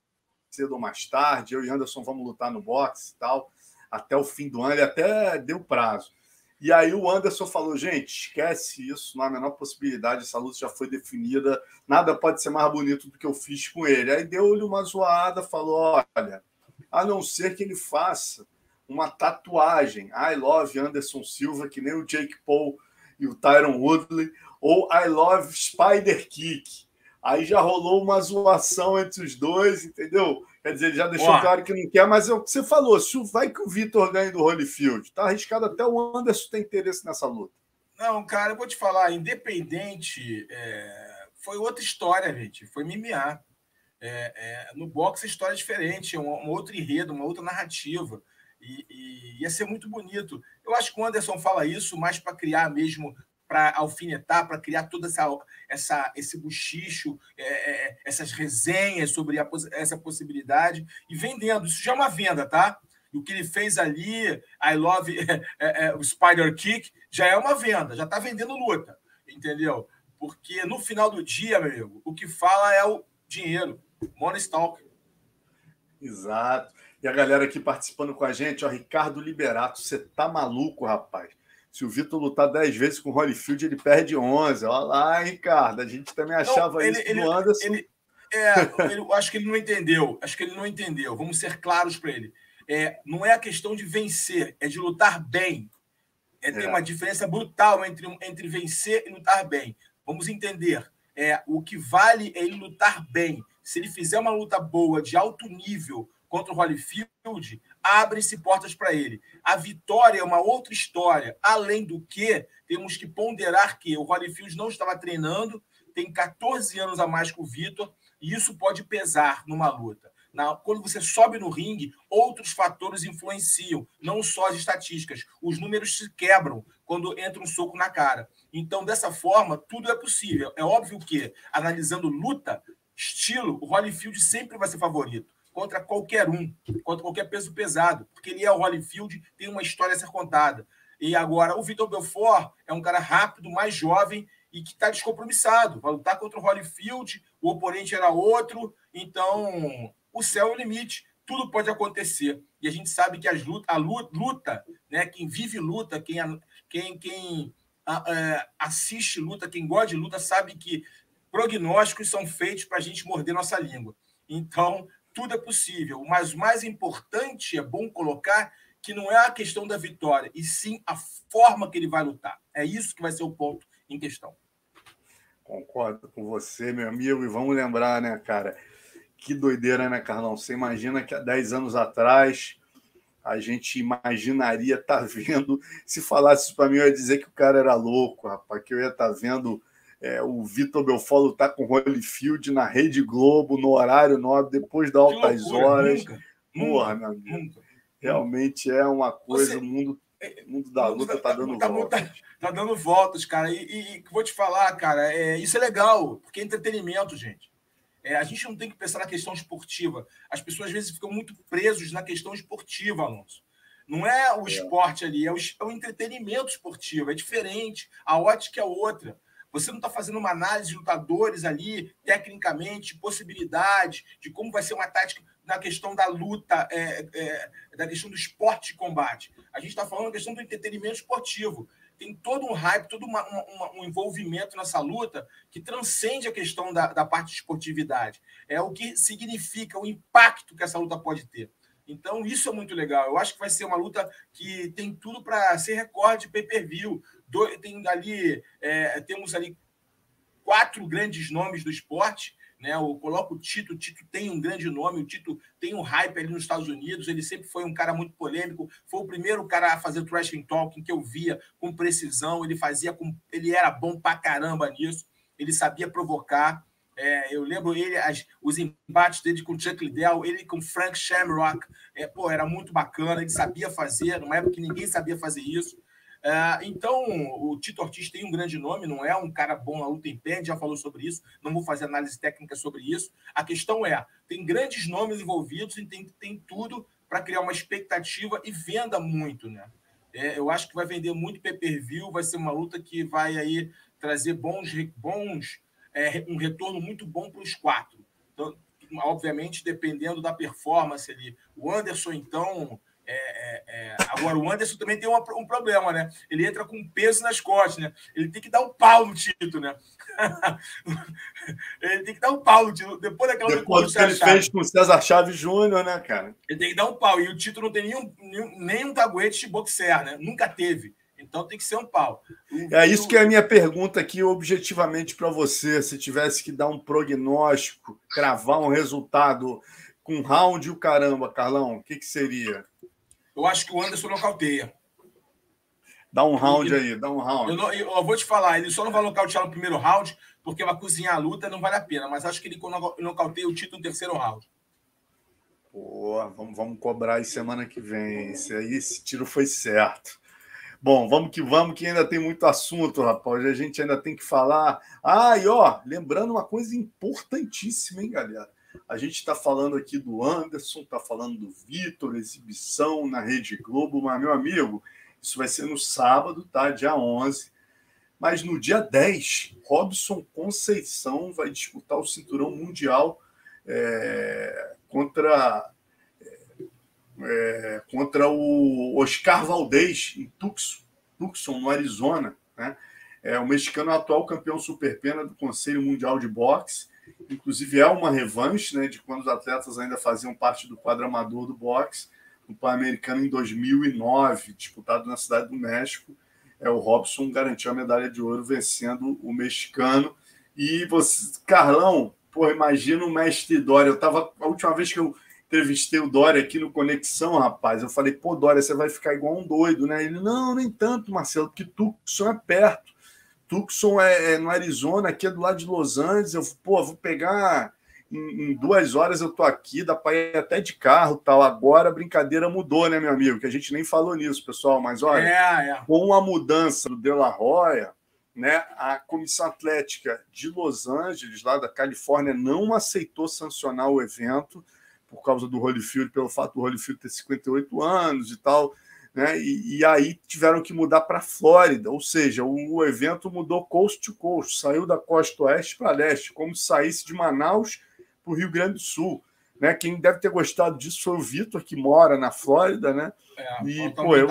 cedo ou mais tarde. Eu e Anderson vamos lutar no boxe e tal, até o fim do ano. Ele até deu prazo. E aí o Anderson falou, gente, esquece isso, não há a menor possibilidade, essa luta já foi definida, nada pode ser mais bonito do que eu fiz com ele. Aí deu-lhe uma zoada, falou, olha, a não ser que ele faça uma tatuagem, I love Anderson Silva, que nem o Jake Paul e o Tyron Woodley, ou I love Spider Kick. Aí já rolou uma zoação entre os dois, entendeu? Quer dizer, ele já deixou claro que não quer, mas é o que você falou: se vai que o Vitor ganha do Holyfield, tá arriscado até o Anderson ter interesse nessa luta. Não, cara, eu vou te falar, independente, é... foi outra história, gente. Foi MMA. É, é... no boxe a história é diferente, é um, um outro enredo, uma outra narrativa. E, e, ia ser muito bonito. Eu acho que o Anderson fala isso mais para criar mesmo para alfinetar, para criar toda essa, essa esse buchicho, é, é, essas resenhas sobre a, essa possibilidade e vendendo. Isso já é uma venda, tá? O que ele fez ali, I Love é, é, o Spider Kick, já é uma venda, já está vendendo luta, entendeu? Porque no final do dia, meu amigo, o que fala é o dinheiro, money talk. Exato. E a galera aqui participando com a gente, ó, Ricardo Liberato, você tá maluco, rapaz? Se o Vitor lutar 10 vezes com o Holyfield, ele perde 11. Olha lá, Ricardo. A gente também achava não, ele, isso ele, do Anderson. Ele, é, ele, acho que ele não entendeu. Acho que ele não entendeu. Vamos ser claros para ele. É, não é a questão de vencer, é de lutar bem. É, tem é. uma diferença brutal entre, entre vencer e lutar bem. Vamos entender. É, o que vale é ele lutar bem. Se ele fizer uma luta boa, de alto nível, contra o Holyfield, abrem-se portas para ele. A vitória é uma outra história. Além do que, temos que ponderar que o Holyfield não estava treinando, tem 14 anos a mais que o Vitor, e isso pode pesar numa luta. Na, quando você sobe no ringue, outros fatores influenciam, não só as estatísticas. Os números se quebram quando entra um soco na cara. Então, dessa forma, tudo é possível. É óbvio que, analisando luta, estilo, o Holyfield sempre vai ser favorito contra qualquer um, contra qualquer peso pesado, porque ele é o Holyfield, tem uma história a ser contada. E agora, o Vitor Belfort é um cara rápido, mais jovem e que está descompromissado. Vai lutar contra o Holyfield, o oponente era outro, então o céu é o limite. Tudo pode acontecer. E a gente sabe que as luta, a luta, né, quem vive luta, quem, quem, quem assiste luta, quem gosta de luta, sabe que prognósticos são feitos para a gente morder nossa língua. Então, tudo é possível. Mas o mais importante, é bom colocar, que não é a questão da vitória, e sim a forma que ele vai lutar. É isso que vai ser o ponto em questão. Concordo com você, meu amigo, e vamos lembrar, né, cara? Que doideira, né, Carlão? Você imagina que há 10 anos atrás a gente imaginaria estar tá vendo. Se falasse isso para mim, eu ia dizer que o cara era louco, rapaz, que eu ia estar tá vendo é, o Vitor Belfort lutar com o Holyfield na Rede Globo, no horário nobre, depois das altas loucura, horas. Nunca, Porra, nunca, meu amigo. Nunca. Realmente é uma coisa, Você, o mundo, é, o mundo da luta está dando tá, voltas. Tá, tá, dando voltas, cara. E, e, vou te falar, cara, é, isso é legal, porque é entretenimento, gente. É, a gente não tem que pensar na questão esportiva. As pessoas às vezes ficam muito presos na questão esportiva, Alonso. Não é o é. esporte ali, é o, é o entretenimento esportivo, é diferente. A ótica é outra. Você não está fazendo uma análise de lutadores ali, tecnicamente, possibilidades de como vai ser uma tática na questão da luta, é, é, da questão do esporte de combate. A gente está falando da questão do entretenimento esportivo. Tem todo um hype, todo uma, uma, um envolvimento nessa luta que transcende a questão da, da parte de esportividade. É o que significa o impacto que essa luta pode ter. Então, isso é muito legal. Eu acho que vai ser uma luta que tem tudo para ser recorde pay-per-view. Tem ali, é, temos ali quatro grandes nomes do esporte. Né? Eu coloco o Tito, o Tito tem um grande nome, o Tito tem um hype ali nos Estados Unidos, ele sempre foi um cara muito polêmico, foi o primeiro cara a fazer trash talking que eu via com precisão, ele fazia com. ele era bom pra caramba nisso, ele sabia provocar. É, eu lembro ele, as, os embates dele com Chuck Liddell, ele com Frank Shamrock, é, pô, era muito bacana, ele sabia fazer, numa época que ninguém sabia fazer isso. É, então, o Tito Ortiz tem um grande nome, não é um cara bom na luta em pé, já falou sobre isso, não vou fazer análise técnica sobre isso. A questão é, tem grandes nomes envolvidos e tem, tem tudo para criar uma expectativa e venda muito, né? É, eu acho que vai vender muito pay-per-view, vai ser uma luta que vai aí trazer bons, bons é, um retorno muito bom para os quatro. Então, obviamente, dependendo da performance ali. O Anderson, então. É, é, é agora, o Anderson também tem uma, um problema, né? Ele entra com peso nas costas, né? Ele tem que dar um pau no Tito, né? ele tem que dar um pau no Tito. Depois daquela Depois que ele Chaves. fez com o César Chaves Júnior, né, cara? Ele tem que dar um pau. E o Tito não tem nenhum, nenhum, nenhum de boxer, né? Nunca teve. Então tem que ser um pau. É isso que é a minha pergunta aqui, objetivamente, para você. Se tivesse que dar um prognóstico, cravar um resultado com round e o caramba, Carlão, o que, que seria? Eu acho que o Anderson nocauteia. Dá um round ele, aí, dá um round. Eu, não, eu, vou te falar, ele só não vai nocautear no primeiro round, porque vai cozinhar a luta não vale a pena. Mas acho que ele nocauteia o título no terceiro round. Pô, vamos, vamos cobrar aí semana que vem. Esse aí, esse tiro foi certo. Bom, vamos que vamos, que ainda tem muito assunto, rapaz. A gente ainda tem que falar. Ah, e ó, lembrando uma coisa importantíssima, hein, galera? A gente está falando aqui do Anderson, está falando do Vitor, exibição na Rede Globo, mas, meu amigo, isso vai ser no sábado, tá? Dia 11. Mas no dia 10, Robson Conceição vai disputar o cinturão mundial é, contra é, contra o Oscar Valdez, em Tucson, Tucson, no Arizona. Né? É, o mexicano atual campeão superpena do Conselho Mundial de Boxe. Inclusive, é uma revanche né, de quando os atletas ainda faziam parte do quadro amador do boxe, no Pan-Americano em 2009, disputado na Cidade do México. É, o Robson garantiu a medalha de ouro vencendo o mexicano. E você, Carlão, pô, imagina o mestre Dória. Eu tava, a última vez que eu entrevistei o Dória aqui no Conexão, rapaz. Eu falei, pô, Dória, você vai ficar igual um doido, né? Ele, não, nem tanto, Marcelo, porque Tucson é perto. Tucson é, é no Arizona, aqui é do lado de Los Angeles. Eu, pô, vou pegar em, em duas horas eu tô aqui, dá para ir até de carro tal. Agora a brincadeira mudou, né, meu amigo? Que a gente nem falou nisso, pessoal. Mas olha, é, é. com a mudança do De La Roya, né, a Comissão Atlética de Los Angeles, lá da Califórnia, não aceitou sancionar o evento por causa do Holyfield, pelo fato do Holyfield ter 58 anos e tal. Né? E, e aí tiveram que mudar para a Flórida, ou seja, o, o, evento mudou coast to coast, saiu da costa oeste para leste, como se saísse de Manaus para o Rio Grande do Sul. Né? Quem deve ter gostado disso foi o Vitor, que mora na Flórida, né? É, e, pô, eu,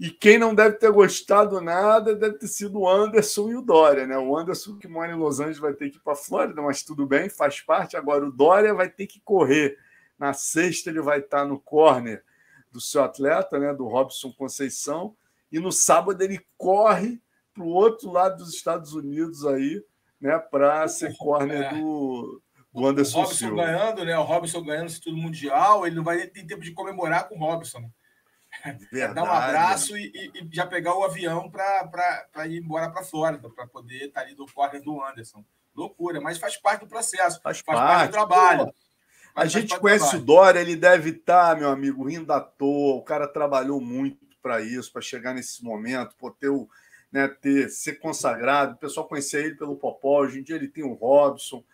e quem não deve ter gostado nada deve ter sido o Anderson e o Dória, né? O Anderson, que mora em Los Angeles, vai ter que ir para a Flórida, mas tudo bem, faz parte. Agora, o Dória vai ter que correr. Na sexta, ele vai estar no corner do seu atleta, né? Do Robson Conceição. E no sábado, ele corre para o outro lado dos Estados Unidos aí, né? Para ser corner é. do o Anderson o Robson Silva. ganhando, né? O Robson ganhando esse tudo mundial, ele não vai ter tempo de comemorar com o Robson. Né? Dar um abraço e, e, já pegar o avião para ir embora para Flórida, para poder estar tá ali do corner do Anderson. Loucura, mas faz parte do processo, faz, faz parte, parte, do trabalho. A gente conhece o Dória, ele deve estar, tá, meu amigo, rindo à toa. O cara trabalhou muito para isso, para chegar nesse momento, por ter o, né, ter, ser consagrado. O pessoal conhecia ele pelo Popó, hoje em dia ele tem o Robson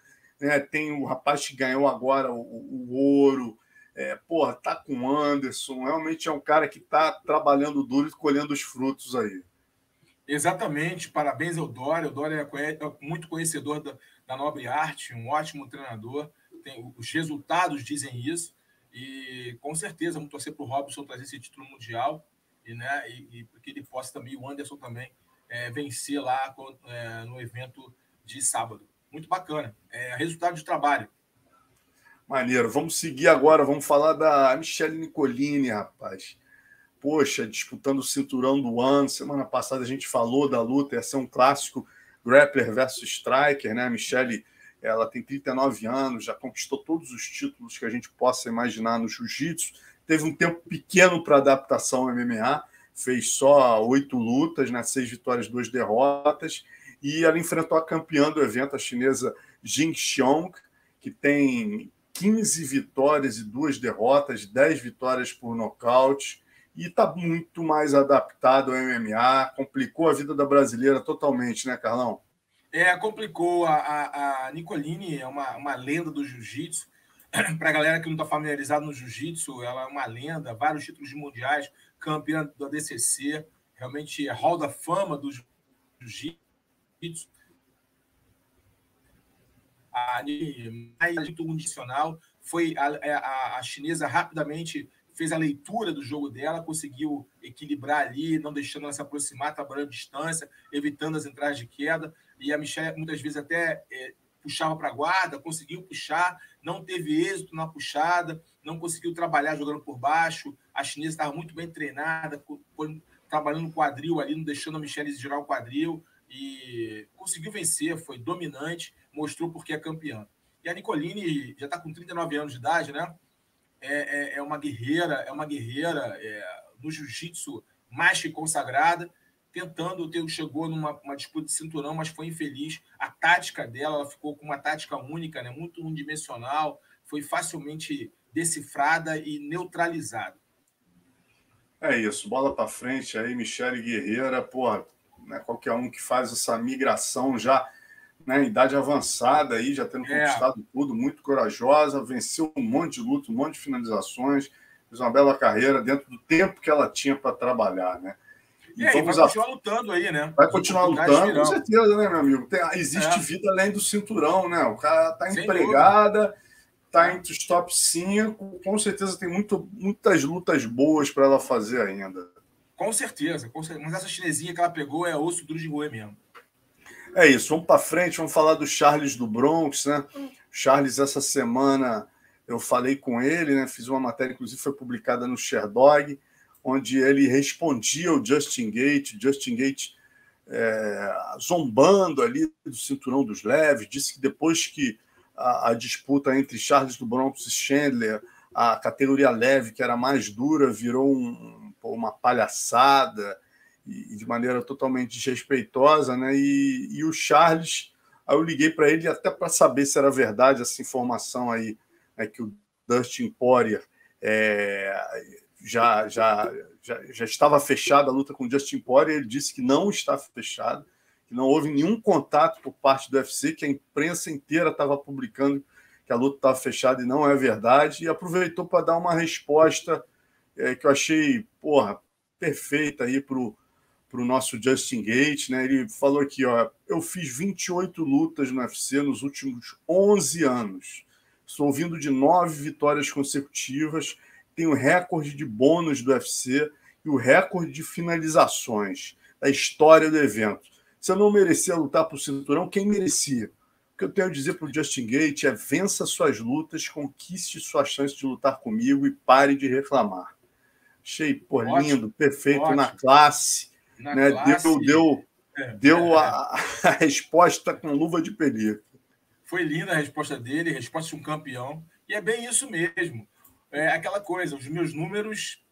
né? Tem o rapaz que ganhou agora o, o ouro. É, porra, tá com o Anderson. Realmente é um cara que está trabalhando duro e colhendo os frutos aí. Exatamente. Parabéns ao Dória. O Dória é, é muito conhecedor da, da nobre arte, um ótimo treinador. Tem, os resultados dizem isso. E com certeza vamos torcer para o Robson trazer esse título mundial e, né, e, e que ele possa também, o Anderson também, é, vencer lá é, no evento de sábado muito bacana. É resultado de trabalho. Maneiro. Vamos seguir agora. Vamos falar da Michelle Nicolini, rapaz. Poxa, disputando o cinturão do ano. Semana passada a gente falou da luta. Ia ser um clássico grappler versus striker, né? A Michelle, ela tem 39 anos, já conquistou todos os títulos que a gente possa imaginar no jiu-jitsu. Teve um tempo pequeno para adaptação ao MMA. Fez só oito lutas, né? seis vitórias, duas derrotas e ela enfrentou a campeã do evento, a chinesa Jing Xiong, que tem 15 vitórias e duas derrotas, 10 vitórias por nocaute, e está muito mais adaptado ao MMA, complicou a vida da brasileira totalmente, né, Carlão? É, complicou. A, a, a Nicoline é uma, uma lenda do jiu-jitsu. Para a galera que não está familiarizado no jiu-jitsu, ela é uma lenda, vários títulos mundiais, campeã do ADCC, realmente é hall da fama do jiu-jitsu a mais condicional foi a, é, a, a, chinesa rapidamente fez a leitura do jogo dela, conseguiu equilibrar ali, não deixando ela se aproximar, trabalhando distância, evitando as entradas de queda. E a Michelle muitas vezes até é, puxava para a guarda, conseguiu puxar, não teve êxito na puxada, não conseguiu trabalhar jogando por baixo. A chinesa estava muito bem treinada, trabalhando no quadril ali, não deixando a Michelle girar o quadril e conseguiu vencer, foi dominante, mostrou porque é campeã. E a Nicoline já está com 39 anos de idade, né? É, é, é uma guerreira, é uma guerreira é, no jiu-jitsu mais que consagrada, tentando ter, chegou numa disputa de cinturão, mas foi infeliz. A tática dela, ela ficou com uma tática única, né? muito unidimensional, foi facilmente decifrada e neutralizada. É isso, bola para frente aí, Michele Guerreira, porra, né, qualquer um que faz essa migração já né, idade avançada aí, já tendo é. conquistado tudo, muito corajosa, venceu um monte de luta, um monte de finalizações, fez uma bela carreira dentro do tempo que ela tinha para trabalhar, né? E, vamos vai continuar a... lutando aí, né? Vai continuar lutando, com certeza, né, meu amigo? Tem, existe é. vida além do cinturão, né? O cara tá Sem empregada, dúvida. tá entre os top 5, com certeza tem muito, muitas lutas boas para ela fazer ainda. Com certeza, com certeza. Mas essa chinesinha que ela pegou é osso duro de roer mesmo. É isso, vamos para frente, vamos falar do Charles do Bronx, né? Charles, essa semana eu falei com ele, né? Fiz uma matéria, inclusive foi publicada no Sherdog, onde ele respondia ao Justin Gate, Justin Gate é, zombando ali do cinturão dos leves, disse que depois que a, a disputa entre Charles do Bronx e Chandler, a categoria leve, que era mais dura, virou um, uma palhaçada e de maneira totalmente desrespeitosa, né? E, e o Charles Aí eu liguei para ele até para saber se era verdade essa informação aí, né, que o Dustin Poirier é, já, já, já, já estava fechada a luta com Justin Poirier. Ele disse que não está fechado, que não houve nenhum contato por parte do UFC, que a imprensa inteira estava publicando que a luta estava fechada e não é verdade. E aproveitou para dar uma resposta é, que eu achei, porra, perfeita aí para o para o nosso Justin Gate, né? Ele falou aqui, ó, eu fiz 28 lutas no UFC nos últimos 11 anos. Estou vindo de nove vitórias consecutivas, tenho recorde de bônus do UFC e o recorde de finalizações da história do evento. Se eu não merecia lutar por cinturão, quem merecia? O que eu tenho a dizer para o Justin Gate é vença suas lutas, conquiste sua chance de lutar comigo e pare de reclamar. Achei, pô, lindo, perfeito ótimo. na classe né? Classe, deu deu, é, deu é, a, a, resposta com luva de pelica. Foi linda a resposta dele, resposta de um campeão. E é bem isso mesmo. É aquela coisa, os meus números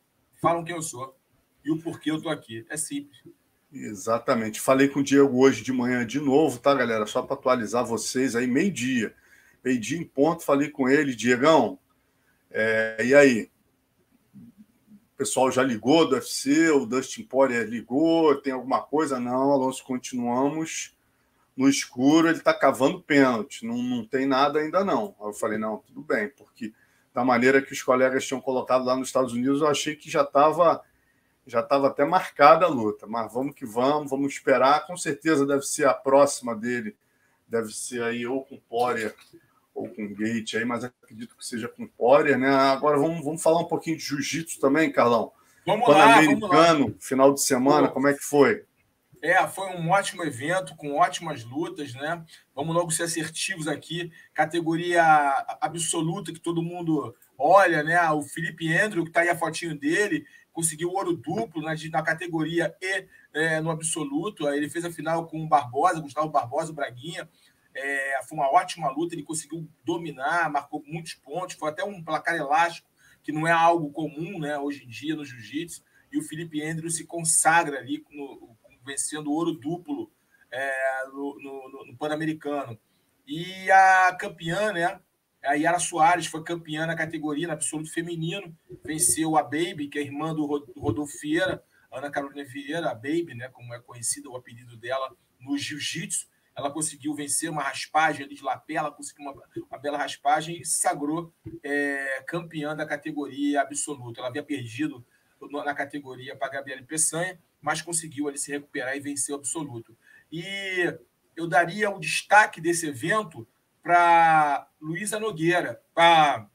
falam quem eu sou e o porquê eu tô aqui. É simples. Exatamente. Falei com o Diego hoje de manhã de novo, tá, galera? Só para atualizar vocês aí, meio-dia. Meio-dia em ponto, falei com ele, Diegão. É, e aí? o pessoal já ligou do UFC, o Dustin Poirier ligou, tem alguma coisa? Não, Alonso, continuamos no escuro, ele está cavando pênalti, não, não tem nada ainda não. Aí eu falei, não, tudo bem, porque da maneira que os colegas tinham colocado lá nos Estados Unidos, eu achei que já estava já estava até marcada a luta, mas vamos que vamos, vamos esperar, com certeza deve ser a próxima dele, deve ser aí ou com Poirier ou com Gate aí, mas acredito que seja com Poirier, né? Agora vamos, vamos falar um pouquinho de jiu-jitsu também, Carlão. Vamos lá, americano, final de semana, como é que foi? É, foi um ótimo evento, com ótimas lutas, né? Vamos logo ser assertivos aqui. Categoria absoluta que todo mundo olha, né? O Felipe Andrew, que está aí a fotinho dele, conseguiu ouro duplo na, na categoria e é, no absoluto. Ele fez a final com o Barbosa, Gustavo Barbosa, o Braguinha. É, foi uma ótima luta, ele conseguiu dominar, marcou muitos pontos, foi até um placar elástico, que não é algo comum né, hoje em dia no jiu-jitsu. E o Felipe Andrews se consagra ali no, vencendo ouro duplo é, no, no, no Pan-Americano. E a campeã, né? A Yara Soares foi campeã na categoria, no absoluto feminino, venceu a Baby, que é irmã do Rodolfo Vieira, Ana Carolina Vieira, a Baby, né, como é conhecida o apelido dela no jiu-jitsu ela conseguiu vencer uma raspagem ali de lapela, conseguiu uma, uma bela raspagem e se sagrou é, campeã da categoria absoluta. Ela havia perdido na categoria para a Gabriele Peçanha, mas conseguiu ali se recuperar e vencer o absoluto. E eu daria o destaque desse evento para Luísa Nogueira, para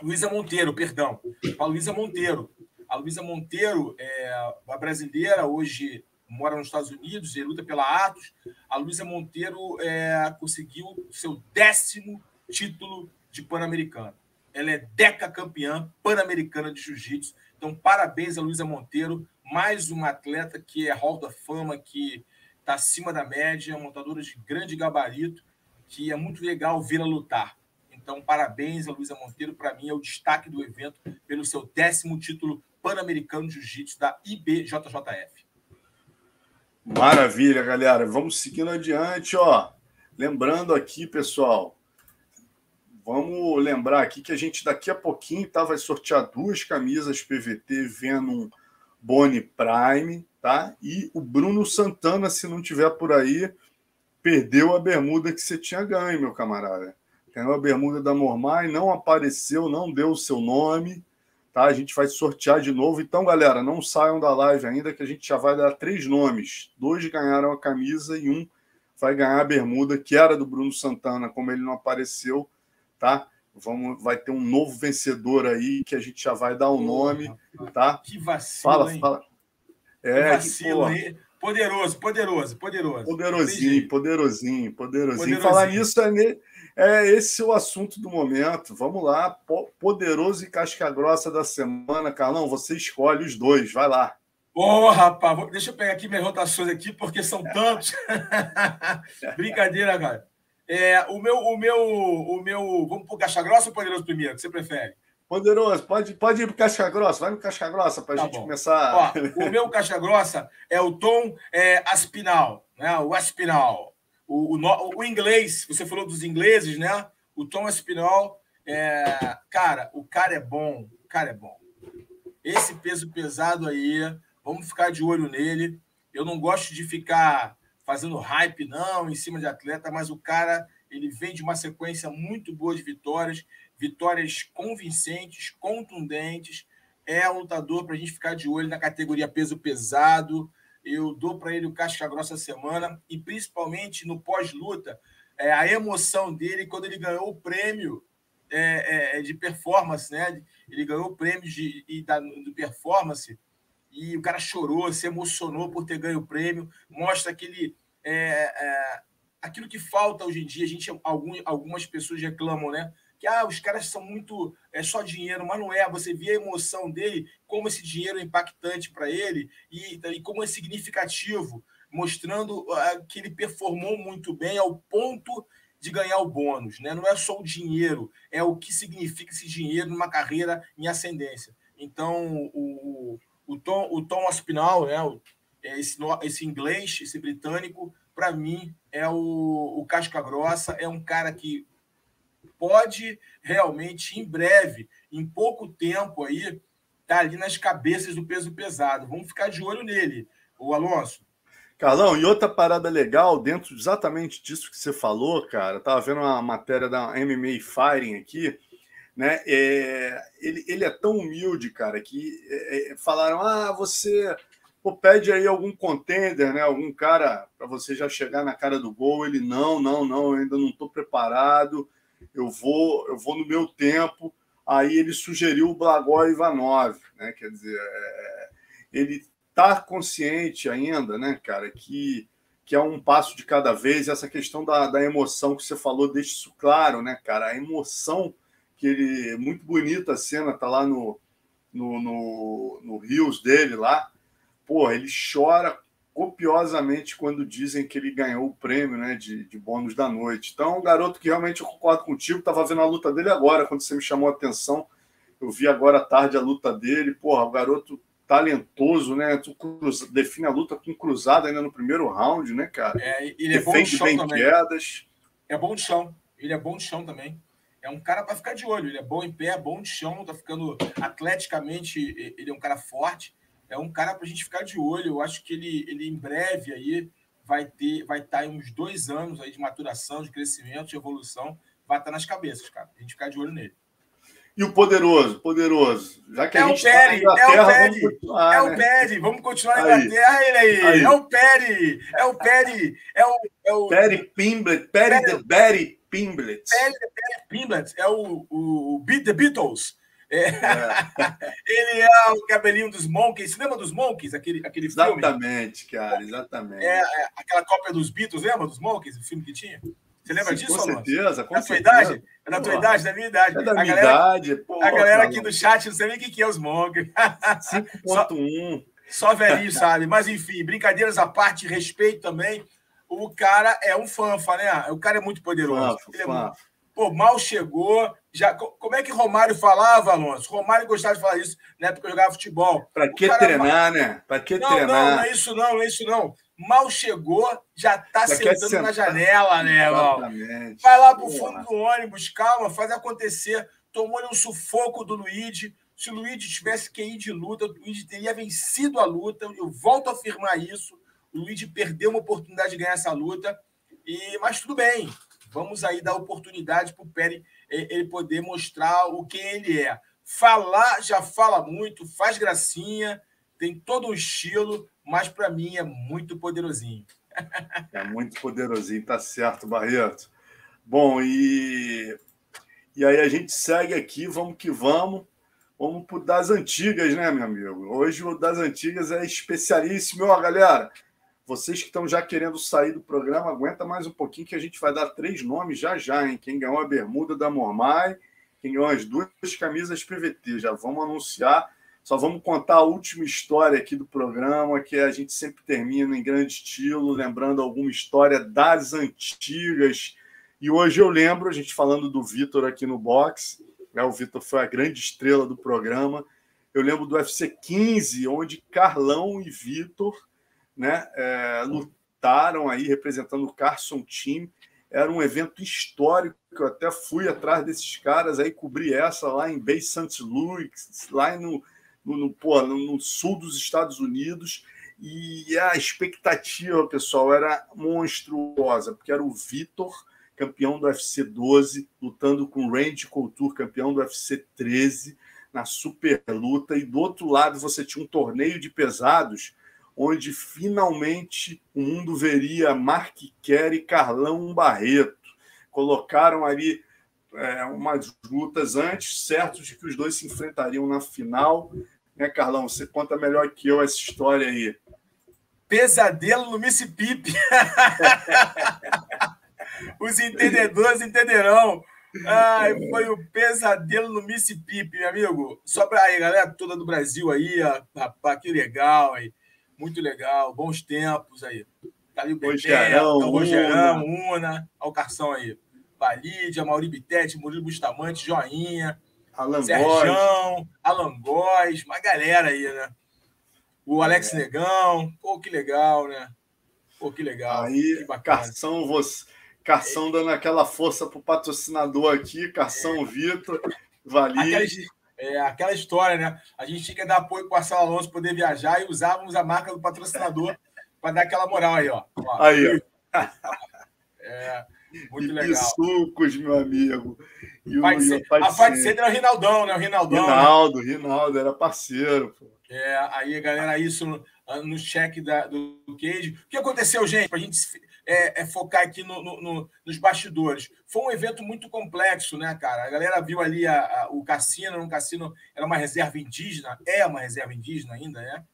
Luísa Monteiro, perdão, para Luísa Monteiro. A Luísa Monteiro é a brasileira, hoje mora nos Estados Unidos e luta pela Atos. A Luísa Monteiro é, conseguiu seu décimo título de Pan-Americano. Ela é decacampeã pan-americana de jiu-jitsu. Então, parabéns a Luísa Monteiro, mais uma atleta que é Hall da Fama, que está acima da média, montadora de grande gabarito, que é muito legal vê-la lutar. Então, parabéns a Luísa Monteiro, para mim é o destaque do evento pelo seu décimo título pan-americano de jiu-jitsu da IBJJF. Maravilha, galera. Vamos seguindo adiante, ó. Lembrando aqui, pessoal, vamos lembrar aqui que a gente daqui a pouquinho tá, vai sortear duas camisas PVT Venom Boni Prime, tá? E o Bruno Santana, se não tiver por aí, perdeu a bermuda que você tinha ganho, meu camarada. Ganhou a bermuda da Mormai, não apareceu, não deu o seu nome, Tá? A gente vai sortear de novo. Então, galera, não saiam da live ainda, que a gente já vai dar três nomes. Dois ganharam a camisa e um vai ganhar a bermuda, que era do Bruno Santana, como ele não apareceu, tá? Vamos, vai ter um novo vencedor aí que a gente já vai dar o um nome, tá? Que vacilo, fala, hein? Fala. É, que vacilo, que, hein? Poderoso, poderoso, poderoso. Poderosinho, poderosinho, poderosinho. poderosinho. Falar nisso é, ne... É esse o assunto do momento. Vamos lá. Poderoso e casca grossa da semana. Carlão, você escolhe os dois. Vai lá. Ô, oh, rapaz, deixa eu pegar aqui minhas rotações aqui, porque são tantos. Brincadeira, cara. É, o meu, o meu, o meu. Vamos pro Caixa Grossa ou Poderoso primeiro? O que você prefere? Poderoso, pode, pode ir pro Caixa Grossa, vai no Caixa Grossa para a tá gente bom. começar. Ó, o meu Caixa Grossa é o Tom é, Aspinal, né? O Aspinal. O, o, o, inglês, você falou dos ingleses, né? O Thomas Pinol, é, cara, o cara é bom, o cara é bom. Esse peso pesado aí, vamos ficar de olho nele. Eu não gosto de ficar fazendo hype, não, em cima de atleta, mas o cara ele vem de uma sequência muito boa de vitórias, vitórias convincentes, contundentes. É um lutador para a gente ficar de olho na categoria peso pesado. Eu dou para ele o casca grossa semana e principalmente no pós-luta, é, a emoção dele quando ele ganhou o prêmio é, é, é de performance, né? Ele ganhou o prêmio de, de, de performance e o cara chorou, se emocionou por ter ganho o prêmio. Mostra que ele é, é, aquilo que falta hoje em dia, a gente algum, algumas pessoas reclamam, né? Que ah, os caras são muito é só dinheiro, mas não é. Você vê a emoção dele, como esse dinheiro é impactante para ele e, e como é significativo, mostrando uh, que ele performou muito bem ao ponto de ganhar o bônus, né? Não é só o dinheiro, é o que significa esse dinheiro numa carreira em ascendência. Então, o, o Tom, o Tom Aspinall, né? Esse, esse inglês, esse britânico, para mim, é o, o Casca Grossa, é um cara que pode realmente, em breve, em pouco tempo aí, tá ali nas cabeças do peso pesado. Vamos ficar de olho nele, o Alonso. Carlão, e outra parada legal, dentro exatamente disso que você falou, cara, tava vendo uma matéria da MMA Firing aqui, né? É, ele, ele é tão humilde, cara, que é, é falaram: ah, você Pô, pede aí algum contender, né? Algum cara para você já chegar na cara do gol. Ele não, não, não, ainda não estou preparado. Eu vou, eu vou no meu tempo. Aí ele sugeriu o Blagoj Ivanov, né? Quer dizer, é, ele está consciente ainda, né, cara, que que é um passo de cada vez. Essa questão da, da emoção que você falou deixa isso claro, né, cara? A emoção que ele muito bonita a cena tá lá no no, no, no Rios dele lá porra, ele chora copiosamente quando dizem que ele ganhou o prêmio né, de, de bônus da noite. Então, um garoto que realmente eu concordo contigo, estava vendo a luta dele agora, quando você me chamou a atenção. Eu vi agora à tarde a luta dele. Porra, o garoto talentoso, né? Tu cruza, define a luta com cruzada ainda no primeiro round, né, cara? É, ele é Defende bom de chão bem quedas. É bom de chão. Ele é bom de chão também. É um cara para ficar de olho. Ele é bom em pé, bom de chão, tá ficando atleticamente. Ele é um cara forte é um cara para a gente ficar de olho. Eu acho que ele, ele em breve aí vai ter, vai estar tá em uns dois anos aí de maturação, de crescimento, de evolução, vai estar tá nas cabeças, cara. A gente ficar de olho nele. E o poderoso, poderoso. Já que é a gente o Peri, tá é o Peri, é o Peri. Vamos continuar na Inglaterra, ele aí. aí. É o Peri, é o Peri, é o. É o... Peri Pimblet, Peri the Betty Pimblet. Peri the Pimblet, é o, o Beat the Beatles. É. É. Ele é o cabelinho dos Monkeys. Você lembra dos Monkeys? Aquele, aquele exatamente, filme? Exatamente, cara, exatamente. É, é, aquela cópia dos Beatles, lembra dos Monkeys? O filme que tinha? Você lembra Sim, disso, Com certeza, com é da certeza. idade? É da tua Pô, idade, da minha idade. É da minha a galera, idade. Pô, a galera aqui do chat não sabe nem o que é os Monkeys. 5.1. Só, só velhinho sabe. Mas, enfim, brincadeiras à parte, respeito também. O cara é um fanfa, né? O cara é muito poderoso. Fanfa, Ele é muito... Pô, mal chegou, já, como é que Romário falava, Alonso? Romário gostava de falar isso na época que eu jogava futebol. Para que treinar, né? Para que não, treinar? Não, não é isso não, não é isso não. Mal chegou, já está sentando na janela, né, irmão? Vai lá para o fundo do ônibus, calma, faz acontecer. Tomou-lhe um sufoco do Luigi. Se o Luigi tivesse que ir de luta, o Luigi teria vencido a luta. Eu volto a afirmar isso. O Luigi perdeu uma oportunidade de ganhar essa luta. E, mas tudo bem. Vamos aí dar oportunidade para o Pérez ele poder mostrar o que ele é. Falar já fala muito, faz gracinha, tem todo um estilo, mas para mim é muito poderosinho. É muito poderosinho, tá certo, Barreto. Bom, e, e aí a gente segue aqui, vamos que vamos. Vamos pro das antigas, né, meu amigo? Hoje o das antigas é especialíssimo, ó, galera. Vocês que estão já querendo sair do programa, aguenta mais um pouquinho que a gente vai dar três nomes já já, hein? Quem ganhou a bermuda da Mormai, quem ganhou as duas camisas PVT. Já vamos anunciar. Só vamos contar a última história aqui do programa, que a gente sempre termina em grande estilo, lembrando alguma história das antigas. E hoje eu lembro, a gente falando do Vitor aqui no box, né? o Vitor foi a grande estrela do programa. Eu lembro do UFC 15, onde Carlão e Vitor né, é, lutaram aí representando o Carson Team. Era um evento histórico, eu até fui atrás desses caras aí, cobri essa lá em Bay St. Louis, lá no, no, no, pô, no sul dos Estados Unidos. E a expectativa, pessoal, era monstruosa, porque era o Vitor, campeão do UFC 12, lutando com o Randy Couture, campeão do UFC 13, na super luta. E do outro lado você tinha um torneio de pesados, onde finalmente o mundo veria Mark Kerr e Carlão Barreto. Colocaram ali é, umas lutas antes, certos de que os dois se enfrentariam na final. Né, Carlão? Você conta melhor que eu essa história aí. Pesadelo no Mississippi. Os entendedores entenderão. Ai, foi o pesadelo no Mississippi, meu amigo. Só para aí, galera toda do Brasil aí, rapaz, que legal aí. Muito legal, bons tempos aí. Tá ali o Rogerão, o Rogerão, Una. O Carção aí. Valídia, Mauri Bitete, Murilo Bustamante, Joinha, Alan Sérgio, Alan Góes, uma galera aí, né? O Alex é. Negão, pô, que legal, né? Pô, que legal. Aí, que Carção, você, Carção é. dando aquela força pro patrocinador aqui, Carção é. Vitor, Valide. É aquela história, né? A gente tinha que dar apoio para o Marcelo Alonso poder viajar e usávamos a marca do patrocinador para dar aquela moral aí, ó. ó aí, ó. É, muito legal. sucos, meu amigo. E o, e a parte de era o Rinaldão, né? O Rinaldão. Rinaldo, né? Rinaldo, era parceiro. Pô. É, aí, galera, isso no, no cheque da, do Cage. O que aconteceu, gente, para a gente é, é, focar aqui no, no, nos bastidores? Foi um evento muito complexo, né, cara? A galera viu ali a, a, o cassino, um cassino era uma reserva indígena, é uma reserva indígena ainda, né?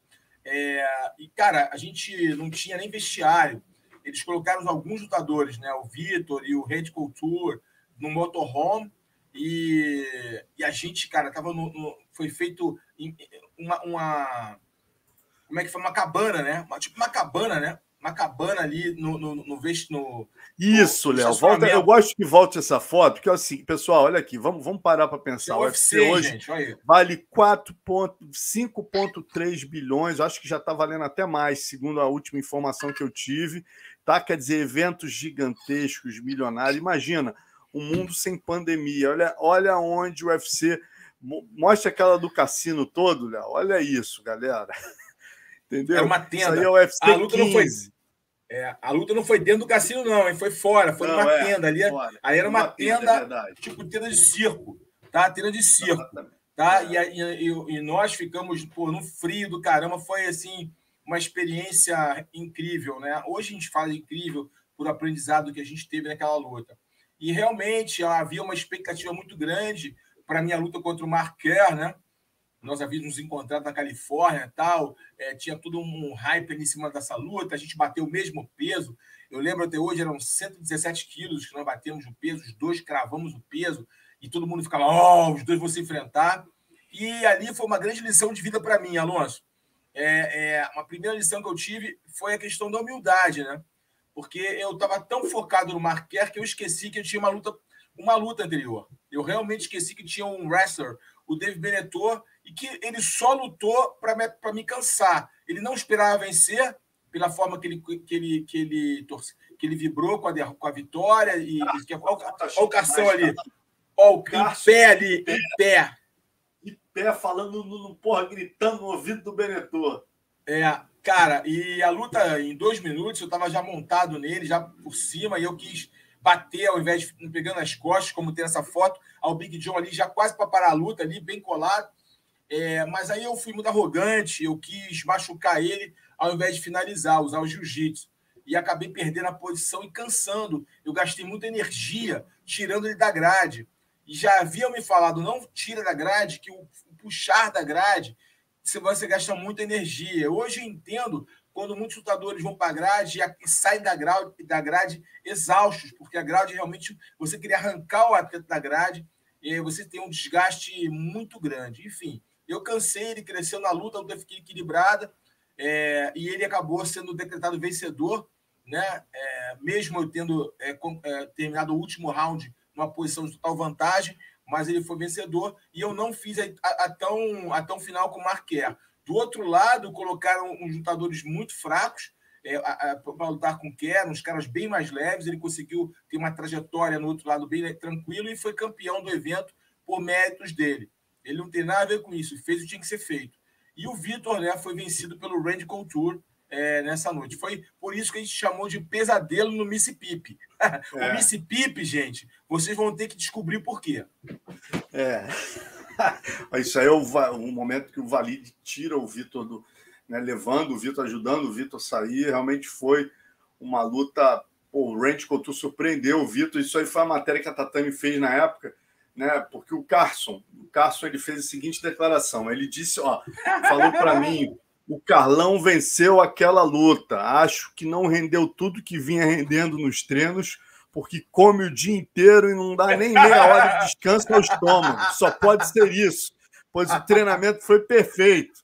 É, e, cara, a gente não tinha nem vestiário. Eles colocaram alguns lutadores, né? O Vitor e o Red Couture no motorhome. E, e a gente, cara, tava no, no foi feito uma, uma, Como é que foi? Uma cabana, né? Uma, tipo uma cabana, né? Uma cabana ali no, no, no, no Isso, Léo. Volta, eu gosto que volte essa foto, porque assim, pessoal, olha aqui, vamos, vamos parar para pensar. O UFC, hoje gente, vale 5,3 bilhões, acho que já está valendo até mais, segundo a última informação que eu tive. Tá? Quer dizer, eventos gigantescos, milionários. Imagina, um mundo sem pandemia. Olha, olha onde o UFC Mostra aquela do cassino todo, Léo. Olha isso, galera. Entendeu? É uma tenda. Isso aí é o UFC a luta 15. não foi. É, a luta não foi dentro do cassino, não, hein? Foi fora, foi não, numa é, tenda ali. Fora. Aí era uma, uma tenda, tenda é tipo tenda de circo, tá? Tenda de circo. Tá? E, e, e, nós ficamos pô, no frio do caramba, foi assim uma experiência incrível, né? Hoje a gente fala incrível por aprendizado que a gente teve naquela luta. E realmente havia uma expectativa muito grande para minha luta contra o Mark Kerr, né? Nós havíamos nos encontrado na Califórnia tal, é, tinha todo um hype em cima dessa luta, a gente bateu o mesmo peso. Eu lembro até hoje, eram 117 quilos que nós batemos o peso, os dois cravamos o peso, e todo mundo ficava, ó, oh, os dois vão se enfrentar. E ali foi uma grande lição de vida para mim, Alonso. É, é, uma primeira lição que eu tive foi a questão da humildade, né? Porque eu estava tão focado no Mark Kerr que eu esqueci que eu tinha uma luta uma luta anterior. Eu realmente esqueci que tinha um wrestler, o Dave Benetor, e que ele só lutou para me, me cansar. Ele não esperava vencer pela forma que ele, que ele, que ele, torce, que ele vibrou com a, com a vitória. E, ah, que, olha, olha o Cação ali. Olha o em pé ali, em pé. Em pé, falando, no, no, porra, gritando no ouvido do Benetor. É, cara, e a luta em dois minutos, eu estava já montado nele, já por cima, e eu quis bater ao invés de pegando as costas, como tem essa foto, ao Big John ali já quase para parar a luta ali, bem colado. É, mas aí eu fui muito arrogante, eu quis machucar ele ao invés de finalizar, usar o jiu-jitsu. E acabei perdendo a posição e cansando. Eu gastei muita energia tirando ele da grade. E já haviam me falado, não tira da grade, que o puxar da grade, você gasta muita energia. Hoje eu entendo quando muitos lutadores vão para a grade e saem da grade, da grade exaustos, porque a grade realmente você queria arrancar o atleta da grade e você tem um desgaste muito grande. Enfim, eu cansei, ele cresceu na luta, a luta fiquei equilibrada é, e ele acabou sendo decretado vencedor, né? É, mesmo eu tendo é, é, terminado o último round numa posição de total vantagem, mas ele foi vencedor e eu não fiz a, a, a tão, a tão final com o Marquer. Do outro lado, colocaram uns lutadores muito fracos, é, para lutar com o Kerr, uns caras bem mais leves. Ele conseguiu ter uma trajetória no outro lado bem tranquilo e foi campeão do evento por méritos dele. Ele não tem nada a ver com isso, fez o que tinha que ser feito. E o Vitor né, foi vencido pelo Randy Couture é, nessa noite. Foi por isso que a gente chamou de pesadelo no Mississippi. É. o Mississippi, gente, vocês vão ter que descobrir por quê. É. Isso aí é o, o momento que o Valide tira o Vitor do. Né, levando o Vitor, ajudando o Vitor a sair. Realmente foi uma luta. Pô, o Randy Couture surpreendeu o Vitor. Isso aí foi a matéria que a Tatame fez na época né? Porque o Carson, o Carson ele fez a seguinte declaração. Ele disse, ó, falou para mim, o Carlão venceu aquela luta. Acho que não rendeu tudo que vinha rendendo nos treinos, porque come o dia inteiro e não dá nem meia hora de descanso ao estômago. Só pode ser isso, pois o treinamento foi perfeito.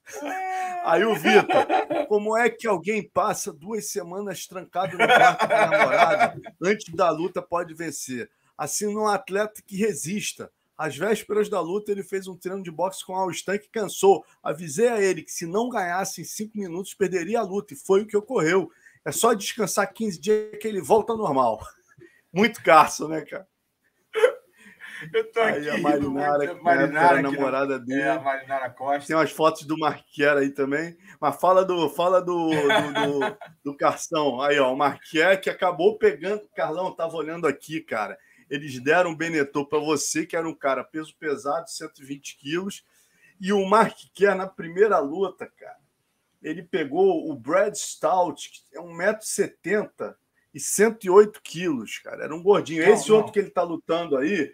Aí o Vitor, como é que alguém passa duas semanas trancado no quarto da namorada antes da luta pode vencer? assim num atleta que resista. Às vésperas da luta, ele fez um treino de boxe com Al Stan que cansou. Avisei a ele que se não ganhasse em cinco minutos, perderia a luta. E foi o que ocorreu. É só descansar 15 dias que ele volta normal. Muito Carson, né, cara? Eu tô aí aqui. A Marinara, que Marinara, a namorada não... dele. É, a Marinara Costa. Tem umas fotos do Marquier aí também. Mas fala do fala do, do, do, do Carção. Aí, ó, o Marquier que acabou pegando. Carlão, tava olhando aqui, cara. Eles deram o Benetton para você, que era um cara peso pesado, 120 quilos. E o Mark Kerr, na primeira luta, cara, ele pegou o Brad Stout, que é 1,70m e 108 quilos, cara. Era um gordinho. Não, Esse não. outro que ele está lutando aí,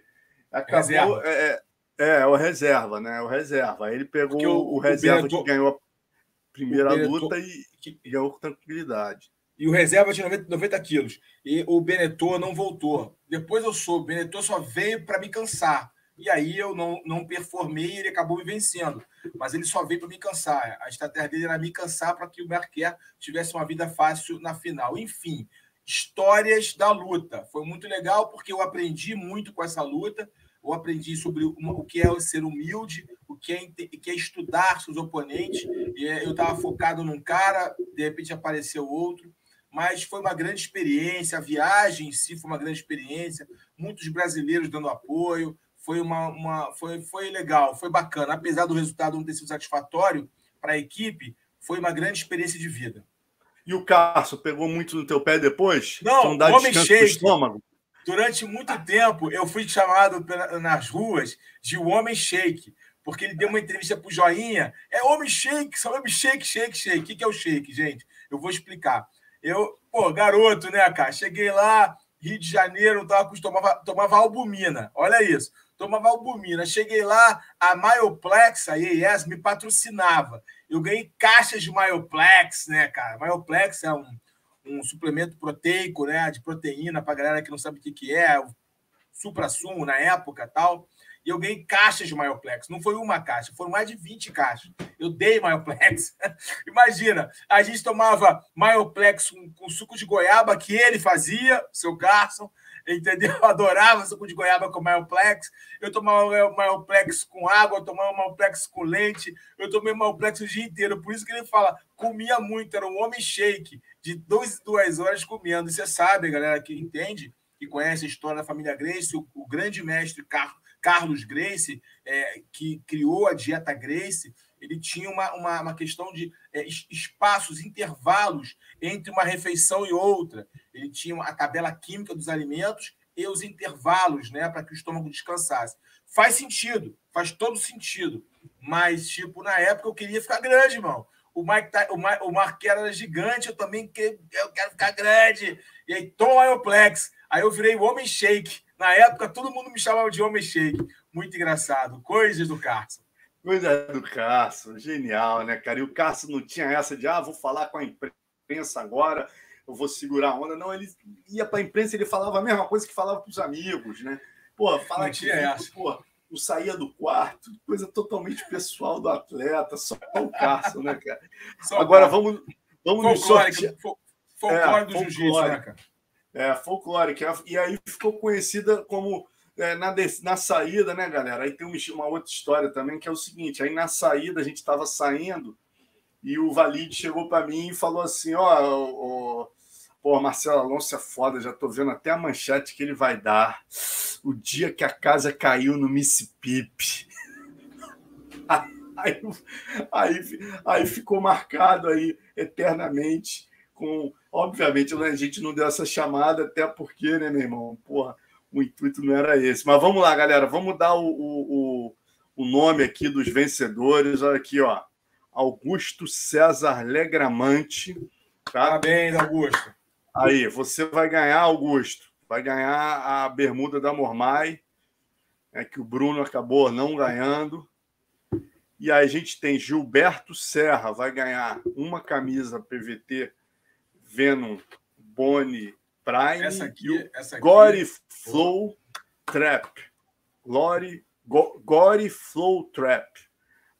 acabou. É, é, é, o reserva, né? O reserva. Aí ele pegou o, o, reserva Benetton, que ganhou a primeira luta e, e ganhou com tranquilidade. E o reserva tinha 90, 90 quilos. E o Benetton não voltou. Depois eu soube, o Benetton só veio para me cansar. E aí eu não, não performei e ele acabou me vencendo. Mas ele só veio para me cansar. A estratégia dele era me cansar para que o Marquer tivesse uma vida fácil na final. Enfim, histórias da luta. Foi muito legal porque eu aprendi muito com essa luta. Eu aprendi sobre o que é ser humilde, o que é, que é estudar seus oponentes. Eu estava focado num cara, de repente apareceu outro mas foi uma grande experiência. A viagem em si foi uma grande experiência. Muitos brasileiros dando apoio. Foi, uma, uma, foi, foi legal, foi bacana. Apesar do resultado não ter sido satisfatório para a equipe, foi uma grande experiência de vida. E o Carso pegou muito no teu pé depois? Não, não homem estômago? Durante muito tempo, eu fui chamado nas ruas de o homem shake, porque ele deu uma entrevista para o Joinha. É homem shake, só homem shake, shake, shake. O que é o shake, gente? Eu vou explicar. Eu, pô, garoto, né, cara? Cheguei lá, Rio de Janeiro, tava acostumado, tomava albumina. Olha isso. Tomava albumina. Cheguei lá, a Myoplex, a EES, me patrocinava. Eu ganhei caixas de Myoplex, né, cara? Myoplex é um, um suplemento proteico, né, de proteína, para galera que não sabe o que, que é, supra-sumo na época tal e eu ganhei caixas de Myoplex. Não foi uma caixa, foram mais de 20 caixas. Eu dei Myoplex. Imagina, a gente tomava Myoplex com, com, suco de goiaba que ele fazia, seu Carson, entendeu? Eu adorava suco de goiaba com Myoplex. Eu tomava Myoplex com água, eu tomava Myoplex com leite, eu tomei Myoplex o dia inteiro. Por isso que ele fala, comia muito, era um homem shake, de duas, duas horas comendo. E você sabe, galera que entende, que conhece a história da família Grace, o, o grande mestre Carlos Carlos Grace, é, que criou a dieta Grace, ele tinha uma, uma, uma questão de é, espaços, intervalos entre uma refeição e outra. Ele tinha a tabela química dos alimentos e os intervalos, né, para que o estômago descansasse. Faz sentido, faz todo sentido. Mas, tipo, na época eu queria ficar grande, irmão. O Mike, o, Mike, o Mark era gigante, eu também que, eu quero ficar grande. E aí, toma Ioplex. Aí eu virei o homem shake. Na época, todo mundo me chamava de homem shake. Muito engraçado. Coisas do Carson. Coisa do Carson. Genial, né, cara? E o Carson não tinha essa de, ah, vou falar com a imprensa agora, eu vou segurar a onda. Não, ele ia para a imprensa e ele falava a mesma coisa que falava para os amigos, né? Pô, falar que essa. Pô, não saía do quarto, coisa totalmente pessoal do atleta, só o Carson, né, cara? Só Agora vamos, vamos nos sortear. Folclore é, do jiu-jitsu, né, cara? É, folclórica. E aí ficou conhecida como é, na, na saída, né, galera? Aí tem uma, outra história também, que é o seguinte: aí na saída a gente estava saindo E o Valide chegou para mim e falou assim: Ó, oh, pô, Marcelo Alonso é foda, já tô vendo até a manchete que ele vai dar. O dia que a casa caiu no Mississippi. Aí, aí, aí ficou marcado aí eternamente com. Obviamente, a gente não deu essa chamada, até porque, né, meu irmão? Porra, o intuito não era esse. Mas vamos lá, galera, vamos dar o, o, o nome aqui dos vencedores. Olha aqui, ó. Augusto César Legramante. Tá? Parabéns, Augusto. Aí, você vai ganhar, Augusto. Vai ganhar a bermuda da Mormai, é que o Bruno acabou não ganhando. E aí a gente tem Gilberto Serra, vai ganhar uma camisa PVT Venom Boni Prime. Essa aqui, essa aqui. Gore Flow Trap. Glory, Go, Gore Flow Trap.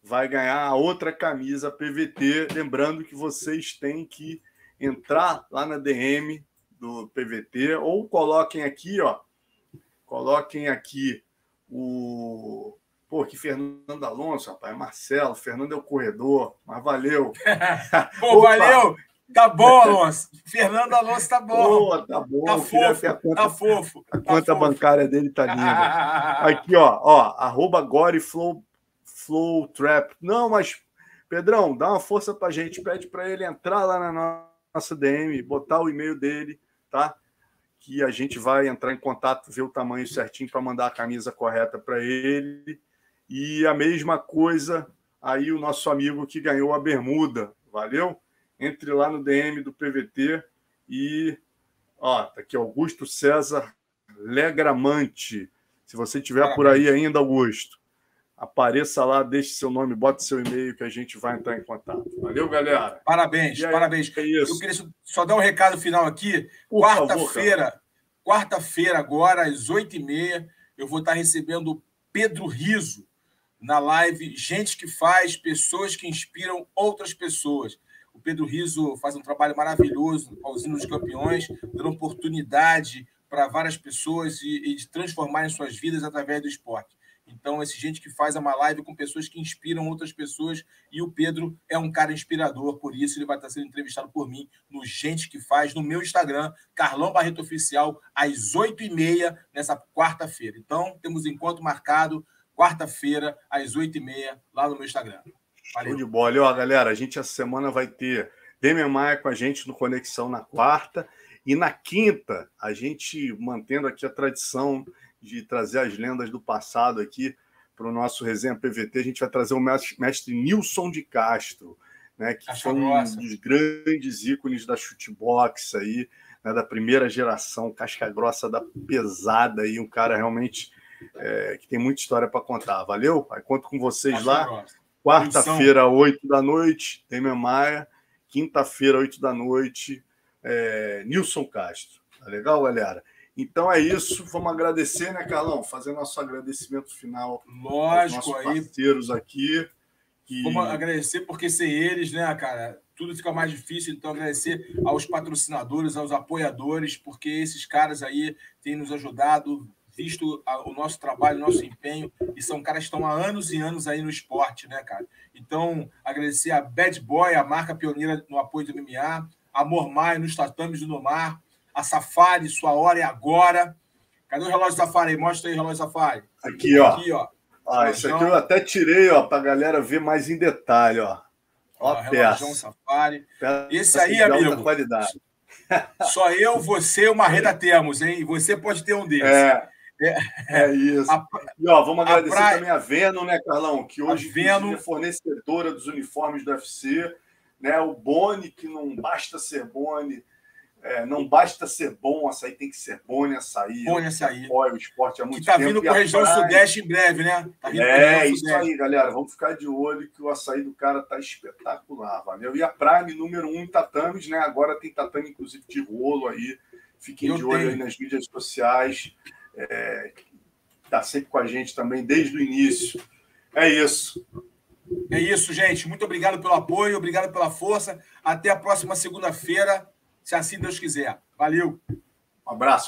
Vai ganhar a outra camisa PVT. Lembrando que vocês têm que entrar lá na DM do PVT ou coloquem aqui, ó. Coloquem aqui o Pô, que Fernando Alonso, rapaz, Marcelo, Fernando é o corredor, mas valeu. Pô, valeu! Tá bom, Alonso. Fernando Alonso tá bom. Pô, tá bom. Tá fofo, a conta, tá fofo. A tá conta fofo. bancária dele tá linda. Aqui, ó, ó, arroba Gore Flow, Flow Trap. Não, mas, Pedrão, dá uma força pra gente. Pede para ele entrar lá na nossa DM, botar o e-mail dele, tá? Que a gente vai entrar em contato, ver o tamanho certinho para mandar a camisa correta para ele e a mesma coisa aí o nosso amigo que ganhou a bermuda, valeu? Entre lá no DM do PVT e ó, tá aqui Augusto César Legramante. Se você tiver por aí ainda, Augusto, apareça lá, deixe seu nome, bote seu e-mail que a gente vai entrar em contato. Valeu, galera. Parabéns, aí, parabéns. É. Eu queria só dar um recado final aqui. Quarta-feira, quarta-feira agora às oito e meia, eu vou estar recebendo Pedro Riso na live gente que faz, pessoas que inspiram outras pessoas. O Pedro Riso faz um trabalho maravilhoso com a Usina dos Campeões, dando oportunidade para várias pessoas e, e de transformarem suas vidas através do esporte. Então, esse gente que faz uma live com pessoas que inspiram outras pessoas, e o Pedro é um cara inspirador, por isso ele vai estar sendo entrevistado por mim no Gente que Faz, no meu Instagram, Carlão Barreto Oficial, às 8h30, nessa quarta-feira. Então, temos encontro marcado quarta-feira, às oito e meia, lá no meu Instagram. Valeu. Show de bola. Ó, galera, a gente essa semana vai ter Demian Maia com a gente no Conexão na quarta. E na quinta, a gente mantendo aqui a tradição de trazer as lendas do passado aqui para o nosso resenha PVT, a gente vai trazer o mestre, Nilson de Castro, né, que foi um dos grandes ícones da chutebox aí, né, da primeira geração, casca grossa da pesada aí, um cara realmente é, que tem muita história para contar. Valeu? Aí conto com vocês lá. Quarta-feira, 8 da noite, Temer Maia. Quinta-feira, 8 da noite, é, Nilson Castro. Tá legal, galera? Então é isso. Vamos agradecer, né, Carlão? Fazer nosso agradecimento final Lógico, aos nossos parceiros aí. aqui. Que... Vamos agradecer, porque sem eles, né, cara, tudo fica mais difícil. Então, agradecer aos patrocinadores, aos apoiadores, porque esses caras aí têm nos ajudado visto o nosso trabalho, o nosso empenho, e são caras que estão há anos e anos aí no esporte, né, cara? Então, agradecer a Bad Boy, a marca pioneira no apoio do MMA, a Mormai nos tatames do Nomar, a Safari, sua hora é agora. Cadê o relógio Safari aí? Mostra aí o relógio Safari. Aqui, ó. Aqui, ó. Ah, isso aqui eu até tirei, ó, para a galera ver mais em detalhe, ó. Ó, ó peça. Safari. Peça Esse aí, amigo. Qualidade. Só eu, você e o Marreta temos, hein? Você pode ter um deles. É. É, é isso. A, e ó, vamos agradecer praia... também a Venom, né, Carlão? Que hoje Venom... é fornecedora dos uniformes do UFC. Né? O Boni, que não basta ser Boni, é, não basta ser bom, açaí tem que ser Boni açaí. Boni açaí. Apoia o esporte há muito que tá tempo. vindo para a região praia... sudeste em breve, né? Tá é, isso aí, galera. Vamos ficar de olho que o açaí do cara tá espetacular, valeu? E a Prime número um em tatames, né? Agora tem tatame, inclusive, de rolo aí. Fiquem de olho nas mídias sociais é, está sempre com a gente também desde o início. É isso. É isso, gente. Muito obrigado pelo apoio, obrigado pela força. Até a próxima segunda-feira, se assim Deus quiser. Valeu. Um abraço.